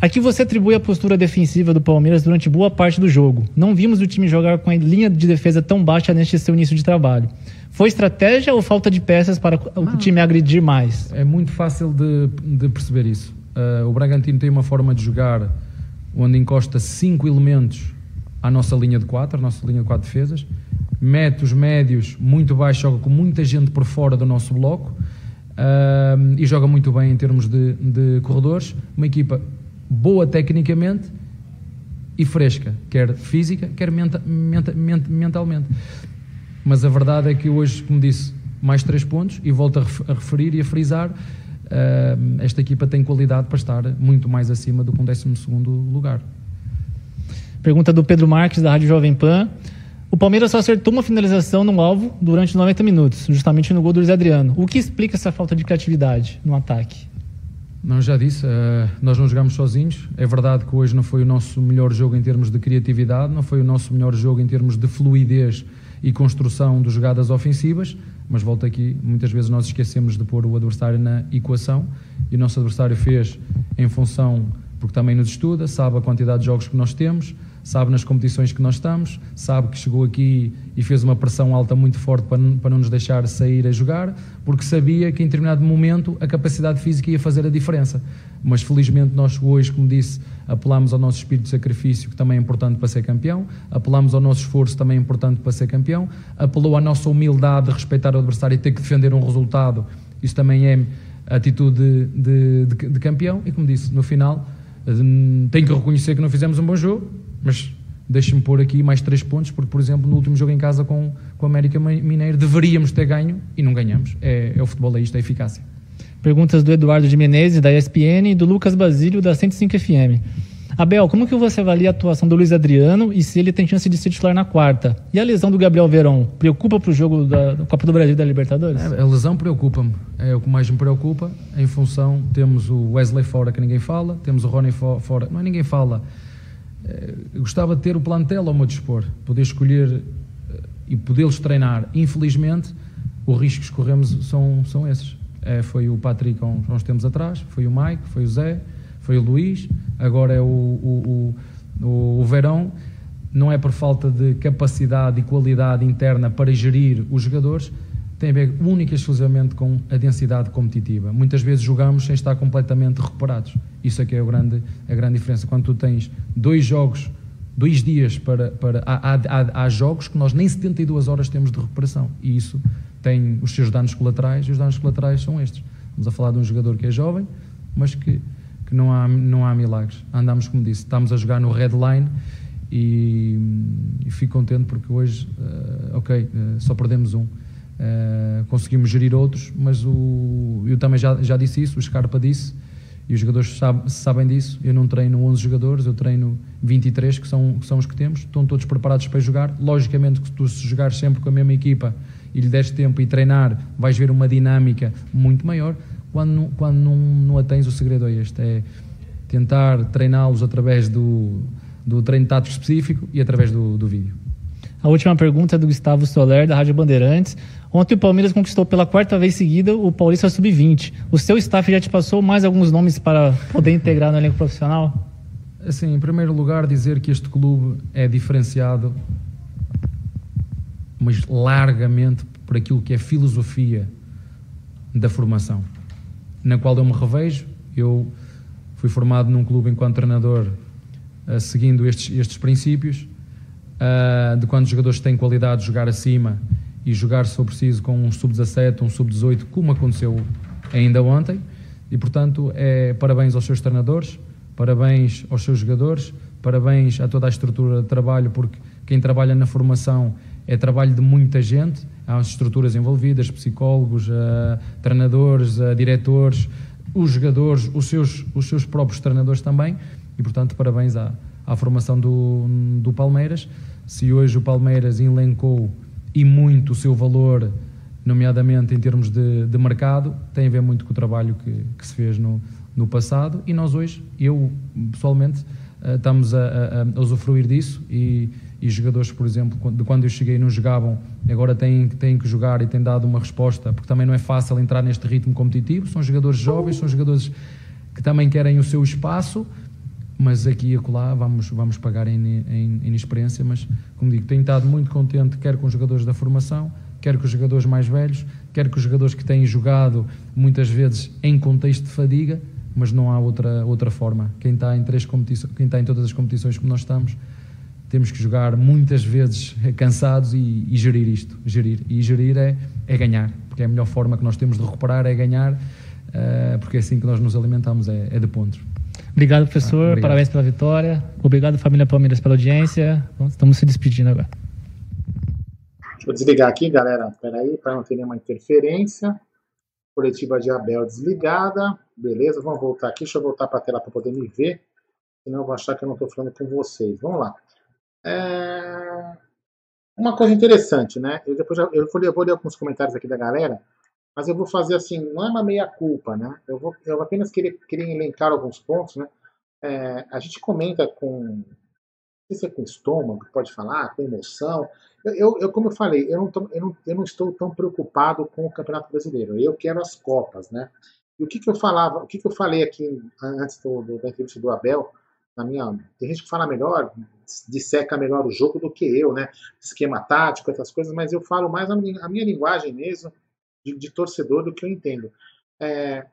Aqui você atribui a postura defensiva do Palmeiras durante boa parte do jogo. Não vimos o time jogar com a linha de defesa tão baixa neste seu início de trabalho. Foi estratégia ou falta de peças para Não, o time agredir mais? É muito fácil de, de perceber isso. Uh, o Bragantino tem uma forma de jogar onde encosta cinco elementos à nossa linha de quatro, à nossa linha de quatro defesas, mete os médios muito baixo, joga com muita gente por fora do nosso bloco uh, e joga muito bem em termos de, de corredores. Uma equipa boa tecnicamente e fresca, quer física, quer menta, menta, menta, mentalmente. Mas a verdade é que hoje, como disse, mais três pontos e volto a referir e a frisar, uh, esta equipa tem qualidade para estar muito mais acima do que um 12 lugar. Pergunta do Pedro Marques, da Rádio Jovem Pan. O Palmeiras só acertou uma finalização no alvo durante 90 minutos, justamente no gol do Luiz Adriano. O que explica essa falta de criatividade no ataque? Não, já disse, uh, nós não jogamos sozinhos. É verdade que hoje não foi o nosso melhor jogo em termos de criatividade, não foi o nosso melhor jogo em termos de fluidez e construção de jogadas ofensivas, mas volto aqui, muitas vezes nós esquecemos de pôr o adversário na equação e o nosso adversário fez em função, porque também nos estuda, sabe a quantidade de jogos que nós temos, sabe nas competições que nós estamos, sabe que chegou aqui e fez uma pressão alta muito forte para, para não nos deixar sair a jogar, porque sabia que em determinado momento a capacidade física ia fazer a diferença. Mas felizmente nós hoje, como disse, apelamos ao nosso espírito de sacrifício, que também é importante para ser campeão, apelamos ao nosso esforço, também é importante para ser campeão, apelou à nossa humildade de respeitar o adversário e ter que defender um resultado, isso também é atitude de, de, de campeão, e como disse, no final, hum, tenho que reconhecer que não fizemos um bom jogo, mas deixe-me pôr aqui mais três pontos, porque, por exemplo, no último jogo em casa com, com o América Mineiro deveríamos ter ganho e não ganhamos. É, é o futebol, é isto, é eficácia. Perguntas do Eduardo de Menezes, da ESPN, e do Lucas Basílio, da 105 FM. Abel, como que você avalia a atuação do Luiz Adriano e se ele tem chance de ser titular na quarta? E a lesão do Gabriel Verón, preocupa para o jogo da, Copa do Brasil e da Libertadores? É, a lesão preocupa-me, é o que mais me preocupa, em função, temos o Wesley fora que ninguém fala, temos o Rony fora, não é ninguém fala, gostava de ter o plantel ao meu dispor, poder escolher eh, e podê-los treinar. Infelizmente, os riscos que corremos são, são esses. É, foi o Patrick há uns, uns, tempos atrás, foi o Mike, foi o Zé, foi o Luís, agora é o, o, o, o Verão. Não é por falta de capacidade e qualidade interna para gerir os jogadores, tem a ver única e exclusivamente com a densidade competitiva. Muitas vezes jogamos sem estar completamente recuperados. Isso é que é a grande, a grande diferença. Quando tu tens dois jogos, dois dias para. para há, há, há jogos que nós nem 72 horas temos de recuperação. E isso tem os seus danos colaterais, e os danos colaterais são estes. Estamos a falar de um jogador que é jovem, mas que, que não, há, não há milagres. Andamos, como disse, estamos a jogar no red line e, e fico contente porque hoje, uh, ok, uh, só perdemos um Uh, conseguimos gerir outros, mas o, eu também já, já disse isso, o Scarpa disse, e os jogadores sabe, sabem disso. Eu não treino 11 jogadores, eu treino 23, que são, que são os que temos, estão todos preparados para jogar. Logicamente, que tu se jogares sempre com a mesma equipa e lhe des tempo e treinar, vais ver uma dinâmica muito maior. Quando, quando não, não a tens, o segredo é este: é tentar treiná-los através do, do treino tático específico e através do, do vídeo. A última pergunta é do Gustavo Soler, da Rádio Bandeirantes. Ontem o Palmeiras conquistou pela quarta vez seguida o Paulista Sub-20. O seu staff já te passou mais alguns nomes para poder integrar no elenco profissional? Assim, em primeiro lugar, dizer que este clube é diferenciado, mas largamente por aquilo que é filosofia da formação, na qual eu me revejo. Eu fui formado num clube enquanto treinador, uh, seguindo estes, estes princípios, uh, de quando os jogadores têm qualidade de jogar acima e jogar, se for preciso, com um sub-17, um sub-18, como aconteceu ainda ontem. E, portanto, é parabéns aos seus treinadores, parabéns aos seus jogadores, parabéns a toda a estrutura de trabalho, porque quem trabalha na formação é trabalho de muita gente, há estruturas envolvidas, psicólogos, uh, treinadores, uh, diretores, os jogadores, os seus, os seus próprios treinadores também, e portanto parabéns à, à formação do, do Palmeiras. Se hoje o Palmeiras elencou e muito o seu valor, nomeadamente em termos de, de mercado, tem a ver muito com o trabalho que, que se fez no, no passado e nós hoje, eu pessoalmente, uh, estamos a, a, a usufruir disso e e jogadores, por exemplo, de quando eu cheguei não jogavam, agora têm, têm que jogar e têm dado uma resposta, porque também não é fácil entrar neste ritmo competitivo. São jogadores jovens, são jogadores que também querem o seu espaço, mas aqui e acolá vamos, vamos pagar em, em, em experiência. Mas, como digo, tenho estado muito contente, quer com os jogadores da formação, quer com os jogadores mais velhos, quer com os jogadores que têm jogado muitas vezes em contexto de fadiga, mas não há outra, outra forma. Quem está em, três competições, quem está em todas as competições como nós estamos temos que jogar muitas vezes cansados e, e, gerir isto, gerir. E gerir é, é ganhar, porque é a melhor forma que nós temos de recuperar é ganhar, uh, porque é assim que nós nos alimentamos, é, é de pontos. Obrigado, professor. Ah, obrigado. Parabéns pela vitória. Obrigado, família Palmeiras, pela audiência. Estamos se despedindo agora. Deixa eu desligar aqui, galera. Espera aí, para não ter nenhuma interferência. Coletiva de Abel desligada. Beleza, vamos voltar aqui. Deixa eu voltar para a tela para poder me ver. Senão eu vou achar que eu não estou falando com vocês. Vamos lá. É... Uma coisa interessante, né? Eu depois já, eu vou, eu vou ler alguns comentários aqui da galera, mas eu vou fazer assim, não é uma meia culpa, né? Eu vou eu apenas querer, querer elencar alguns pontos, né? É, a gente comenta com, não sei se é com estômago, pode falar, com emoção. Eu, eu, eu como eu falei, eu não, tô, eu, não, eu não estou tão preocupado com o Campeonato Brasileiro. Eu quero as Copas, né? E o que, que eu falava, o que, que eu falei aqui antes do, do, da entrevista do Abel, na minha. Tem gente que fala melhor, disseca melhor o jogo do que eu, né? Esquema tático, essas coisas, mas eu falo mais a minha, a minha linguagem mesmo de, de, torcedor do que eu entendo. É,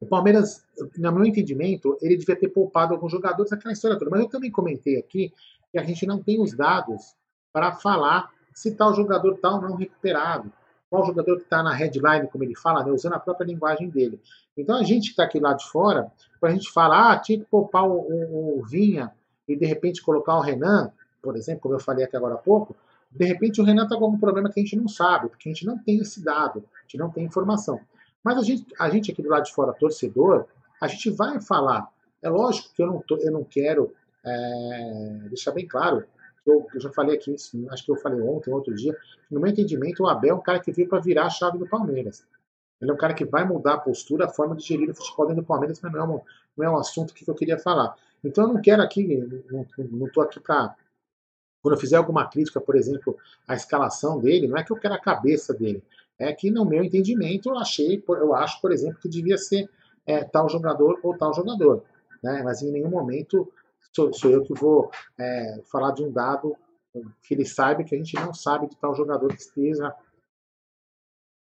o Palmeiras, no meu entendimento, ele devia ter poupado alguns jogadores naquela história toda. Mas eu também comentei aqui que a gente não tem os dados para falar se tal jogador tal não recuperado qual jogador que está na headline, como ele fala, né, usando a própria linguagem dele. Então a gente está aqui lá de fora, quando a gente fala, ah, tinha que poupar o, o, o, Vinha e de repente colocar o Renan, por exemplo, como eu falei aqui agora há pouco, de repente o Renan está com algum problema que a gente não sabe, porque a gente não tem esse dado, a gente não tem informação. Mas a gente, a gente aqui do lado de fora, torcedor, a gente vai falar. É lógico que eu não, tô, eu não quero é, deixar bem claro eu, eu já falei aqui, acho que eu falei ontem, outro dia, no meu entendimento, o Abel é um cara que veio para virar a chave do Palmeiras. Ele é um cara que vai mudar a postura, a forma de gerir o futebol dentro do Palmeiras, mas não é um, não é um assunto que eu queria falar. Então eu não quero aqui, não estou aqui para. Quando eu fizer alguma crítica, por exemplo, à escalação dele, não é que eu quero a cabeça dele. É que, no meu entendimento, eu achei, eu acho, por exemplo, que devia ser é, tal jogador ou tal jogador. Né? Mas em nenhum momento sou, sou eu que vou é, falar de um dado que ele saiba que a gente não sabe de tal jogador que esteja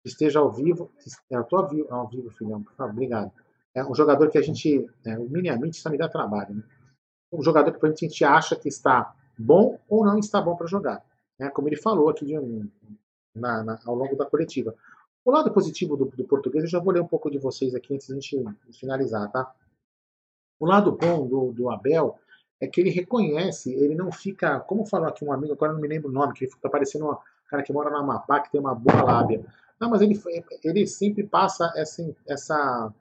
esteja ao vivo. Eu estou ao vivo, ao vivo filhão, obrigado. É um jogador que a gente, é, minimamente, isso me dá trabalho. Né? Um jogador que a gente acha que está bom ou não está bom para jogar. Né? Como ele falou aqui de na, na, ao longo da coletiva. O lado positivo do, do, português, eu já vou ler um pouco de vocês aqui antes de a gente finalizar, tá? O lado bom do, do Abel é que ele reconhece, ele não fica, como falou aqui um amigo, agora não me lembro o nome, que está parecendo um cara que mora na Amapá, que tem uma boa lábia. Não, mas ele, ele sempre passa essa, essa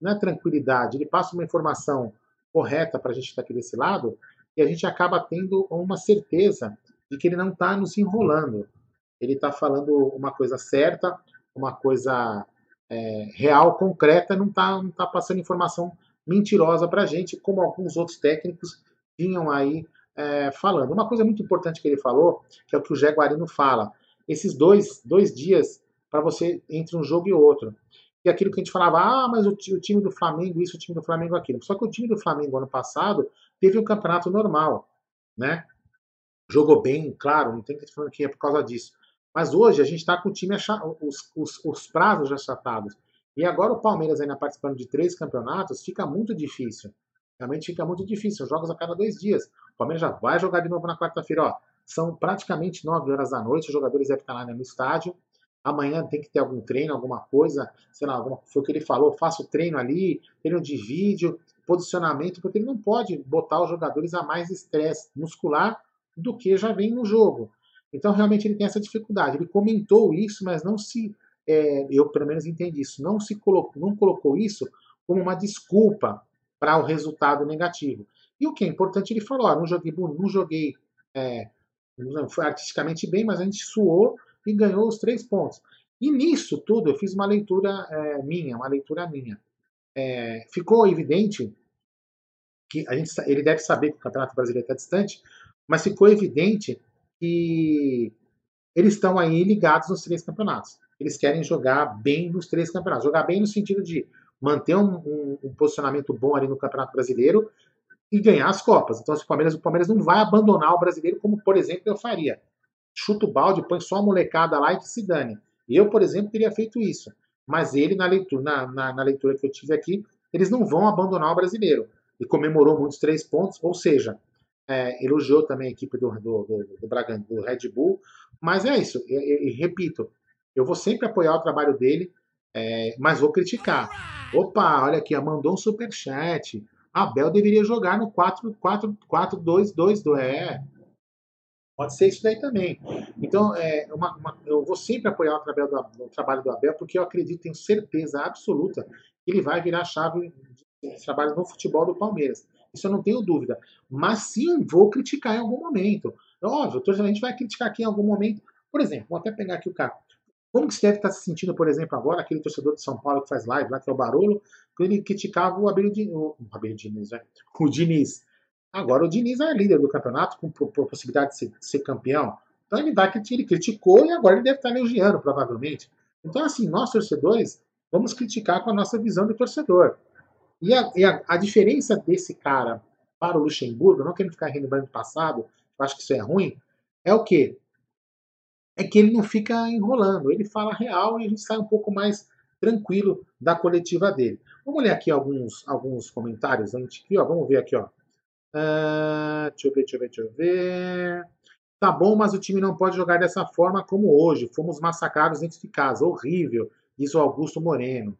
não é tranquilidade, ele passa uma informação correta para a gente estar aqui desse lado e a gente acaba tendo uma certeza de que ele não está nos enrolando. Ele está falando uma coisa certa, uma coisa é, real, concreta, não está não tá passando informação mentirosa para a gente, como alguns outros técnicos vinham aí é, falando. Uma coisa muito importante que ele falou, que é o que o Jaguarino fala, esses dois, dois dias para você entre um jogo e outro. E aquilo que a gente falava, ah, mas o, o, time do Flamengo, isso, o time do Flamengo, aquilo. Só que o time do Flamengo ano passado teve um campeonato normal, né? Jogou bem, claro, não tem que falar que é por causa disso. Mas hoje a gente está com o time os, os, os prazos. E agora o Palmeiras ainda participando de três campeonatos, fica muito difícil. Realmente fica muito difícil. Jogos a cada dois dias. O Palmeiras já vai jogar de novo na quarta-feira. Ó, são praticamente nove horas da noite. Os jogadores devem estar lá no estádio. Amanhã tem que ter algum treino, alguma coisa, sei lá, alguma, foi o que ele falou, faça o treino ali, treino de vídeo, posicionamento, porque ele não pode botar os jogadores a mais estresse muscular do que já vem no jogo. Então, realmente, ele tem essa dificuldade. Ele comentou isso, mas não se. É, eu, pelo menos, entendi isso. Não, se colocou, não colocou isso como uma desculpa para o resultado negativo. E o que é importante, ele falou: ó, não joguei, não joguei é, não foi artisticamente bem, mas a gente suou e ganhou os três pontos. E nisso tudo eu fiz uma leitura é, minha, uma leitura minha. É, ficou evidente que a gente, ele deve saber que o Campeonato Brasileiro está distante, mas ficou evidente que eles estão aí ligados nos três campeonatos. Eles querem jogar bem nos três campeonatos. Jogar bem no sentido de manter um, um, um posicionamento bom ali no Campeonato Brasileiro e ganhar as Copas. Então, o Palmeiras, o Palmeiras não vai abandonar o brasileiro, como, por exemplo, eu faria. Chuta o balde, põe só a molecada lá e que se dane. Eu, por exemplo, teria feito isso. Mas ele, na leitura, na, na, na leitura que eu tive aqui, eles não vão abandonar o brasileiro. E comemorou muitos três pontos, ou seja, é, elogiou também a equipe do, do, do, do, do Red Bull. Mas é isso, e, repito, eu vou sempre apoiar o trabalho dele, é, mas vou criticar. Opa, olha aqui, mandou um superchat. Abel deveria jogar no 4-2-2-2. É. Pode ser isso daí também. Então, é uma, uma, eu vou sempre apoiar o trabalho, do, o trabalho do Abel, porque eu acredito, tenho certeza absoluta que ele vai virar a chave de trabalho no futebol do Palmeiras. Isso eu não tenho dúvida. Mas sim, vou criticar em algum momento. Óbvio, a gente vai criticar aqui em algum momento. Por exemplo, vou até pegar aqui o carro. Como que você deve estar se sentindo, por exemplo, agora, aquele torcedor de São Paulo que faz live lá, que é o Barolo, quando ele criticava o Abel Diniz, o, Abel Diniz, né? o Diniz. Agora o Diniz é líder do campeonato, com, possibilidade de ser, de ser, campeão. Então ele vai ele criticou e agora ele deve estar elogiando, provavelmente. Então, assim, nós torcedores vamos criticar com a nossa visão de torcedor. E a, e a, a diferença desse cara para o Luxemburgo, não querendo ficar relembrando do passado, eu acho que isso é ruim, é o quê? é que ele não fica enrolando, ele fala real e a gente sai um pouco mais tranquilo da coletiva dele. Vamos ler aqui alguns, alguns comentários antes aqui, ó. Vamos ver aqui, ó. Uh, deixa eu ver, deixa eu ver, deixa eu ver. Tá bom, mas o time não pode jogar dessa forma como hoje. Fomos massacrados dentro de casa. Horrível, diz o Augusto Moreno.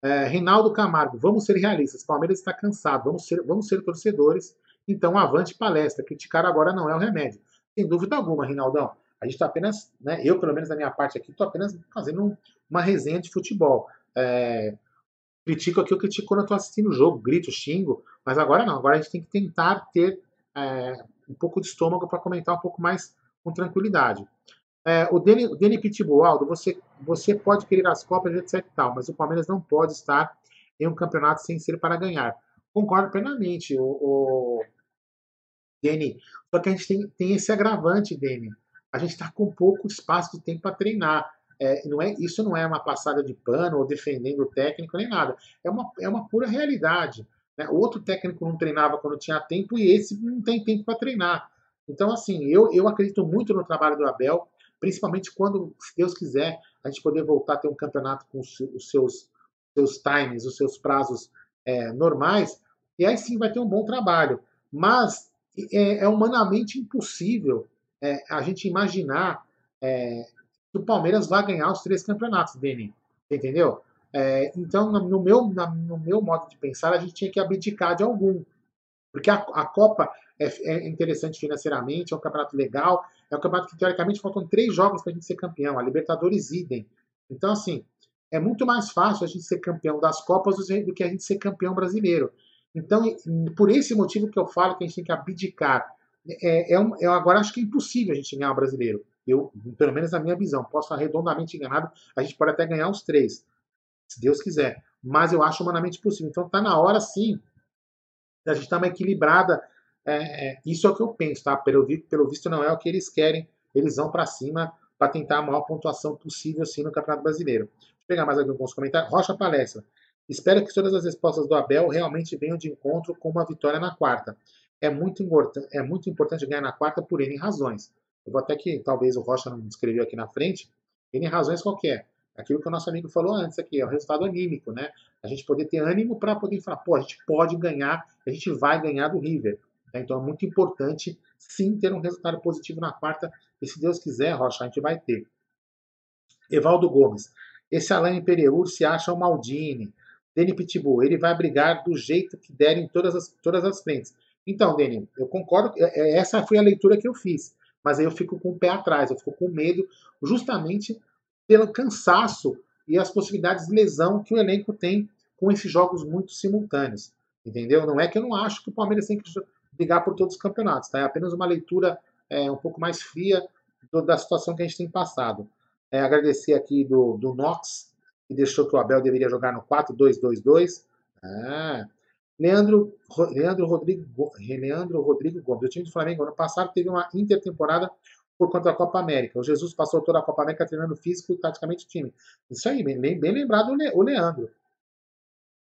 É, Reinaldo Camargo, vamos ser realistas. Palmeiras está cansado, vamos ser, vamos ser torcedores. Então, avante palestra. Criticar agora não é o remédio. Sem dúvida alguma, Rinaldão. A gente está apenas, né, eu pelo menos na minha parte aqui, estou apenas fazendo uma resenha de futebol. É, critico aqui, eu critico quando eu estou assistindo o jogo, grito, xingo, mas agora não, agora a gente tem que tentar ter é, um pouco de estômago para comentar um pouco mais com tranquilidade. É, o Deni Pitbull, Aldo, você, você pode querer as Copas, etc e tal, mas o Palmeiras não pode estar em um campeonato sem ser para ganhar. Concordo plenamente, o, o Deni. Só que a gente tem, tem esse agravante, Deni a gente está com pouco espaço de tempo para treinar. É, não é, isso não é uma passada de pano ou defendendo o técnico nem nada. É uma, é uma pura realidade. Né? Outro técnico não treinava quando tinha tempo e esse não tem tempo para treinar. Então, assim, eu, eu acredito muito no trabalho do Abel, principalmente quando, se Deus quiser, a gente poder voltar a ter um campeonato com os, os seus, seus times, os seus prazos é, normais, e aí sim vai ter um bom trabalho. Mas é, é humanamente impossível é, a gente imaginar é, que o Palmeiras vai ganhar os três campeonatos, Deni. Entendeu? É, então, no meu, no meu modo de pensar, a gente tinha que abdicar de algum. Porque a, a Copa é, é, interessante financeiramente, é um campeonato legal, é um campeonato que, teoricamente, faltam três jogos para a gente ser campeão. A Libertadores idem. Então, assim, é muito mais fácil a gente ser campeão das Copas do que a gente ser campeão brasileiro. Então, por esse motivo que eu falo que a gente tem que abdicar é, é um, eu agora acho que é impossível a gente ganhar o brasileiro. Eu, pelo menos na minha visão, posso estar redondamente enganado, a gente pode até ganhar os três, se Deus quiser. Mas eu acho humanamente possível. Então está na hora sim da gente dar uma equilibrada. É, é, isso é o que eu penso, tá? Pelo, pelo visto não é o que eles querem. Eles vão para cima para tentar a maior pontuação possível assim no Campeonato Brasileiro. Vou pegar mais alguns comentários. Rocha Palestra. Espero que todas as respostas do Abel realmente venham de encontro com uma vitória na quarta. É muito, é muito importante ganhar na quarta por N razões. Eu vou até que talvez o Rocha não escreveu aqui na frente. N razões qualquer. Aquilo que o nosso amigo falou antes aqui, é o resultado anímico, né? A gente poder ter ânimo para poder falar, pô, a gente pode ganhar, a gente vai ganhar do River. Né? Então é muito importante, sim, ter um resultado positivo na quarta. E se Deus quiser, Rocha, a gente vai ter. Evaldo Gomes. Esse Alain Pereur se acha o Maldini. Deni Pitbull, ele vai brigar do jeito que der em todas as, todas as frentes. Então, Deni, eu concordo, é, é, essa foi a leitura que eu fiz. Mas aí eu fico com o pé atrás, eu fico com medo, justamente pelo cansaço e as possibilidades de lesão que o elenco tem com esses jogos muito simultâneos. Entendeu? Não é que eu não acho que o Palmeiras tem que brigar por todos os campeonatos, tá? É apenas uma leitura é, um pouco mais fria do, da situação que a gente tem passado. É, agradecer aqui do, do Nox, que deixou que o Abel deveria jogar no 4-2-2-2. Ah. Leandro, Leandro, Rodrigo, Leandro Rodrigo Gomes. O time do Flamengo ano passado teve uma intertemporada por conta da Copa América. O Jesus passou toda a Copa América treinando físico e taticamente time. Isso aí, bem, bem lembrado o Leandro.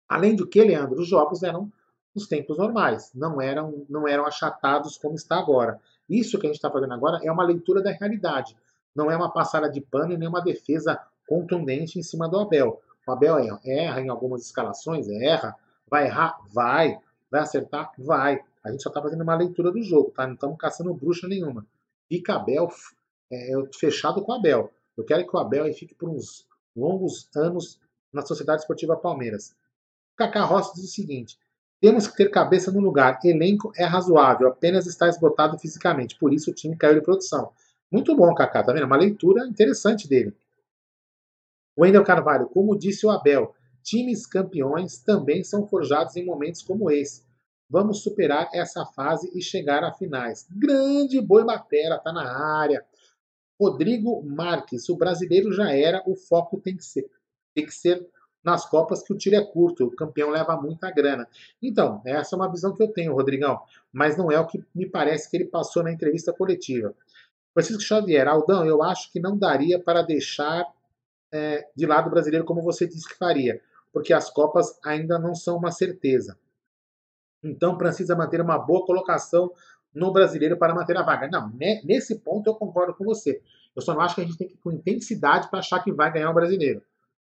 Além do que, Leandro, os jogos eram nos tempos normais, não eram, não eram achatados como está agora. Isso que a gente está fazendo agora é uma leitura da realidade. Não é uma passada de pano e nem uma defesa contundente em cima do Abel. O Abel erra em algumas escalações, erra. Vai errar? Vai. Vai acertar? Vai. A gente só está fazendo uma leitura do jogo, tá? Não estamos caçando bruxa nenhuma. Fica Abel é, fechado com Abel. Eu quero que o Abel fique por uns longos anos na Sociedade Esportiva Palmeiras. Cacá Rossi diz o seguinte: temos que ter cabeça no lugar. Elenco é razoável, apenas está esgotado fisicamente. Por isso o time caiu de produção. Muito bom, Kaká, tá vendo? Uma leitura interessante dele. Wendel Carvalho, como disse o Abel, times campeões também são forjados em momentos como esse. Vamos superar essa fase e chegar a finais. Grande boi batera, tá na área. Rodrigo Marques, o brasileiro já era, o foco tem que ser, tem que ser nas Copas que o tiro é curto, o campeão leva muita grana. Então, essa é uma visão que eu tenho, Rodrigão, mas não é o que me parece que ele passou na entrevista coletiva. Francisco Xavier, Aldão, eu acho que não daria para deixar é, de lado o brasileiro como você disse que faria, porque as Copas ainda não são uma certeza. Então precisa manter uma boa colocação no brasileiro para manter a vaga. Não, nesse ponto eu concordo com você. Eu só não acho que a gente tem que ir com intensidade para achar que vai ganhar o brasileiro.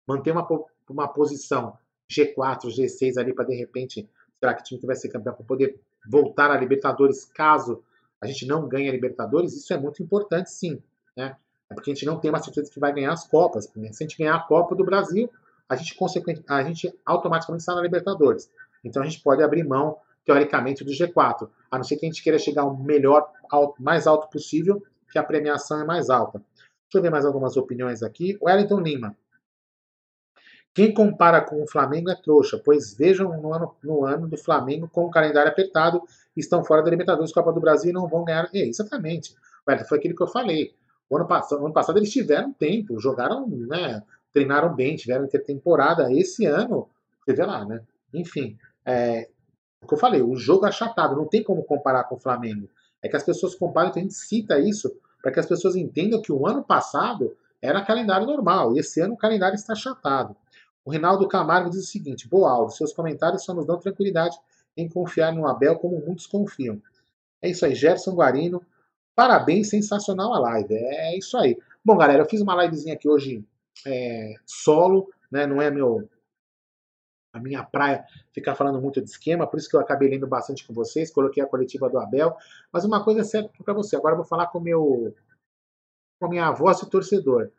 Manter uma, uma posição G4, G6 ali para de repente, será que o time que vai ser campeão para poder voltar a Libertadores caso a gente não ganha a Libertadores, isso é muito importante sim. Né? É porque a gente não tem uma certeza que vai ganhar as Copas. Né? Se a gente ganhar a Copa do Brasil, a gente, a gente automaticamente está na Libertadores. Então a gente pode abrir mão, teoricamente, do G4. A não ser que a gente queira chegar ao melhor, mais alto possível, que a premiação é mais alta. Deixa eu ver mais algumas opiniões aqui. O Wellington Lima. Quem compara com o Flamengo é trouxa, pois vejam no ano, no ano do Flamengo com o calendário apertado, estão fora da Libertadores, Copa do Brasil e não vão ganhar. É, exatamente. Foi aquilo que eu falei. O ano passado, ano passado eles tiveram tempo, jogaram, né, treinaram bem, tiveram intertemporada. Esse ano, você vê lá, né? Enfim, é, o que eu falei, o jogo é achatado, não tem como comparar com o Flamengo. É que as pessoas comparam, então a gente cita isso para que as pessoas entendam que o ano passado era calendário normal, e esse ano o calendário está achatado. O Reinaldo Camargo diz o seguinte: Boa, Aldo, seus comentários só nos dão tranquilidade em confiar no Abel como muitos confiam. É isso aí, Gerson Guarino. Parabéns, sensacional a live. É isso aí. Bom, galera, eu fiz uma livezinha aqui hoje é, solo, né? Não é meu a minha praia ficar falando muito de esquema, por isso que eu acabei lendo bastante com vocês, coloquei a coletiva do Abel. Mas uma coisa é certa para você, agora eu vou falar com meu com a minha voz de torcedor.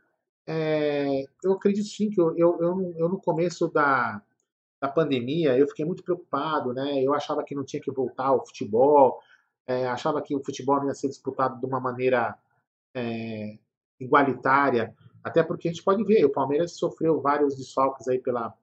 É, eu acredito sim que eu, eu, eu, eu, no começo da, da pandemia eu fiquei muito preocupado, né? Eu achava que não tinha que voltar ao futebol, é, achava que o futebol não ia ser disputado de uma maneira é, igualitária, até porque a gente pode ver, o Palmeiras sofreu vários desfalques aí pela,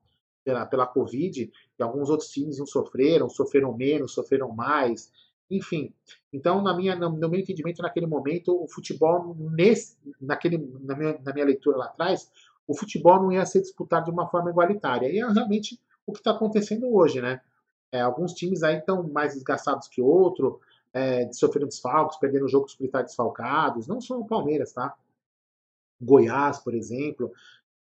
pela, pela Covid, e alguns outros times não sofreram, sofreram menos, sofreram mais. Enfim, então, na minha, no meu entendimento, naquele momento, o futebol, nesse, naquele, na, minha, na minha leitura lá atrás, o futebol não ia ser disputado de uma forma igualitária. E é realmente o que está acontecendo hoje, né? É, alguns times aí estão mais desgastados que outro, é, sofrendo desfalques, perdendo jogos por estar desfalcados, não só o Palmeiras, tá? Goiás, por exemplo.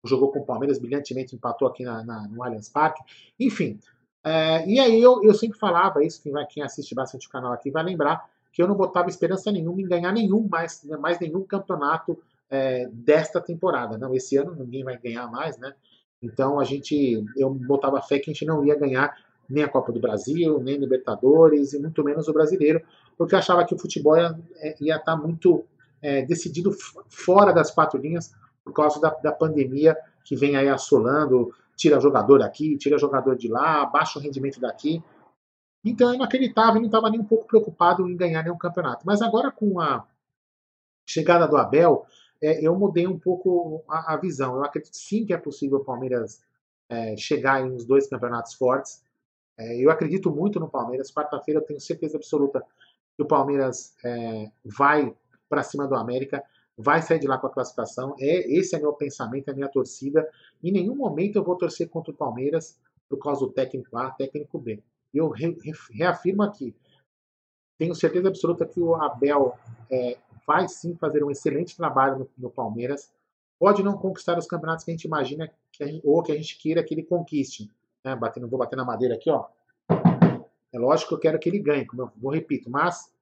jogou com o Palmeiras brilhantemente, empatou aqui na, na no Allianz Parque. Enfim, é, e aí eu, eu sempre falava isso, quem, vai, quem assiste bastante o canal aqui vai lembrar que eu não botava esperança nenhuma em ganhar nenhum mais, mais nenhum campeonato é, desta temporada. Não, esse ano ninguém vai ganhar mais, né? Então a gente, eu botava fé que a gente não ia ganhar nem a Copa do Brasil, nem Libertadores e muito menos o Brasileiro, porque eu achava que o futebol ia, é, estar tá muito é, decidido fora das quatro linhas por causa da, da pandemia que vem aí assolando, tira jogador daqui, tira jogador de lá, baixa o rendimento daqui. Então eu não acreditava e não estava nem um pouco preocupado em ganhar nenhum campeonato. Mas agora com a chegada do Abel, é, eu mudei um pouco a, a, visão. Eu acredito sim que é possível o Palmeiras é, chegar em uns dois campeonatos fortes. É, eu acredito muito no Palmeiras. Quarta-feira eu tenho certeza absoluta que o Palmeiras é, vai para cima do América vai sair de lá com a classificação. É, esse é meu pensamento, é minha torcida. Em nenhum momento eu vou torcer contra o Palmeiras por causa do técnico A, técnico B. Eu re, re, reafirmo aqui, tenho certeza absoluta que o Abel é, vai sim fazer um excelente trabalho no, no, Palmeiras. Pode não conquistar os campeonatos que a gente imagina que gente, ou que a gente queira que ele conquiste. Né? Batendo, vou bater na madeira aqui, ó. É lógico que eu quero que ele ganhe, como eu vou repito, mas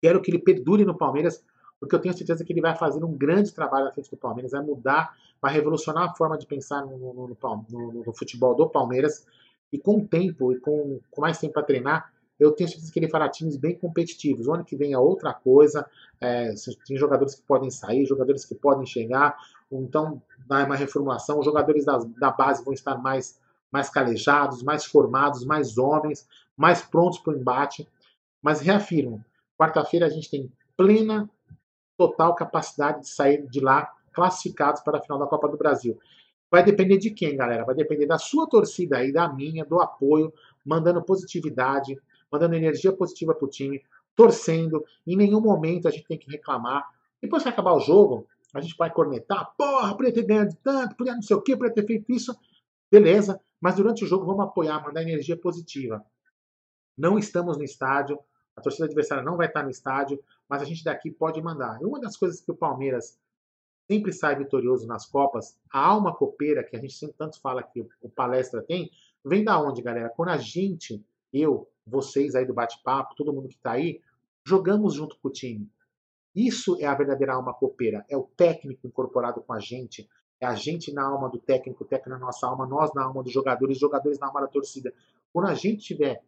quero que ele perdure no Palmeiras porque eu tenho certeza que ele vai fazer um grande trabalho à frente do Palmeiras, vai mudar, vai revolucionar a forma de pensar no, no, no, no futebol do Palmeiras, e com o tempo, e com, com mais tempo para treinar, eu tenho certeza que ele fará times bem competitivos. O ano que vem é outra coisa, é, tem jogadores que podem sair, jogadores que podem chegar, então dá uma reformulação, os jogadores da, da base vão estar mais, mais calejados, mais formados, mais homens, mais prontos para o embate. Mas reafirmo, quarta-feira a gente tem plena total capacidade de sair de lá classificados para a final da Copa do Brasil. Vai depender de quem, galera? Vai depender da sua torcida aí, da minha, do apoio, mandando positividade, mandando energia positiva para o time, torcendo. Em nenhum momento a gente tem que reclamar. Depois que acabar o jogo, a gente vai cornetar. Porra, podia ter ganhado tanto, podia não sei o quê, podia ter feito isso. Beleza, mas durante o jogo vamos apoiar, mandar energia positiva. Não estamos no estádio, a torcida adversária não vai estar no estádio, mas a gente daqui pode mandar. E uma das coisas que o Palmeiras sempre sai vitorioso nas Copas, a alma copeira, que a gente sempre tanto fala que o palestra tem, vem da onde, galera? Quando a gente, eu, vocês aí do bate-papo, todo mundo que está aí, jogamos junto com o time. Isso é a verdadeira alma copeira. É o técnico incorporado com a gente. É a gente na alma do técnico, o técnico na nossa alma, nós na alma dos jogadores, jogadores na alma da torcida. Quando a gente tiver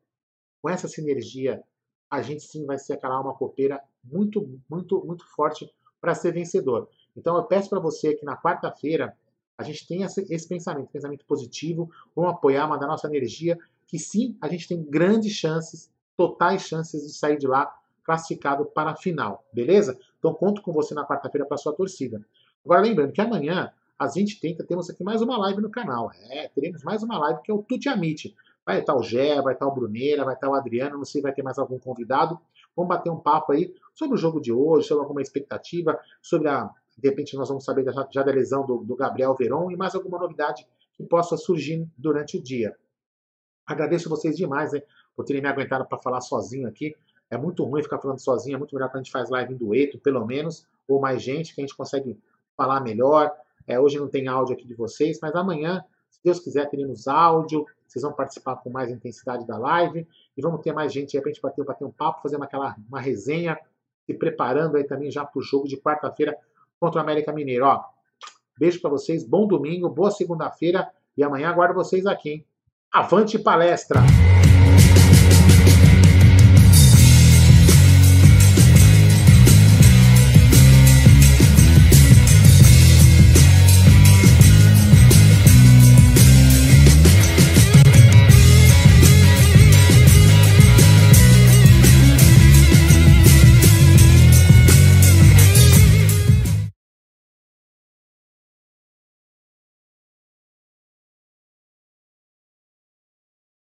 com essa sinergia a gente sim vai ser aquela alma copeira muito, muito, muito forte para ser vencedor. Então eu peço para você que na quarta-feira a gente tenha esse pensamento, pensamento positivo, vamos apoiar, mandar nossa energia, que sim, a gente tem grandes chances, totais chances de sair de lá classificado para a final, beleza? Então conto com você na quarta-feira para sua torcida. Agora lembrando que amanhã às 20h30 temos aqui mais uma live no canal. É, teremos mais uma live que é o Tuti Amit. Vai estar o Gé, vai estar o Bruneira, vai estar o Adriano, não sei se vai ter mais algum convidado. Vamos bater um papo aí sobre o jogo de hoje, sobre alguma expectativa, sobre a. De repente nós vamos saber já, já da lesão do, do Gabriel Veron e mais alguma novidade que possa surgir durante o dia. Agradeço vocês demais né, por terem me aguentado para falar sozinho aqui. É muito ruim ficar falando sozinho, é muito melhor quando a gente faz live em dueto, pelo menos, ou mais gente, que a gente consegue falar melhor. É, hoje não tem áudio aqui de vocês, mas amanhã, se Deus quiser, teremos áudio, vocês vão participar com mais intensidade da live e vamos ter mais gente aí para a gente bater, bater um papo, fazer uma, aquela, uma resenha, se preparando aí também já para o jogo de quarta-feira contra o América Mineiro. Ó, beijo para vocês, bom domingo, boa segunda-feira e amanhã aguardo vocês aqui. Hein? Avante palestra!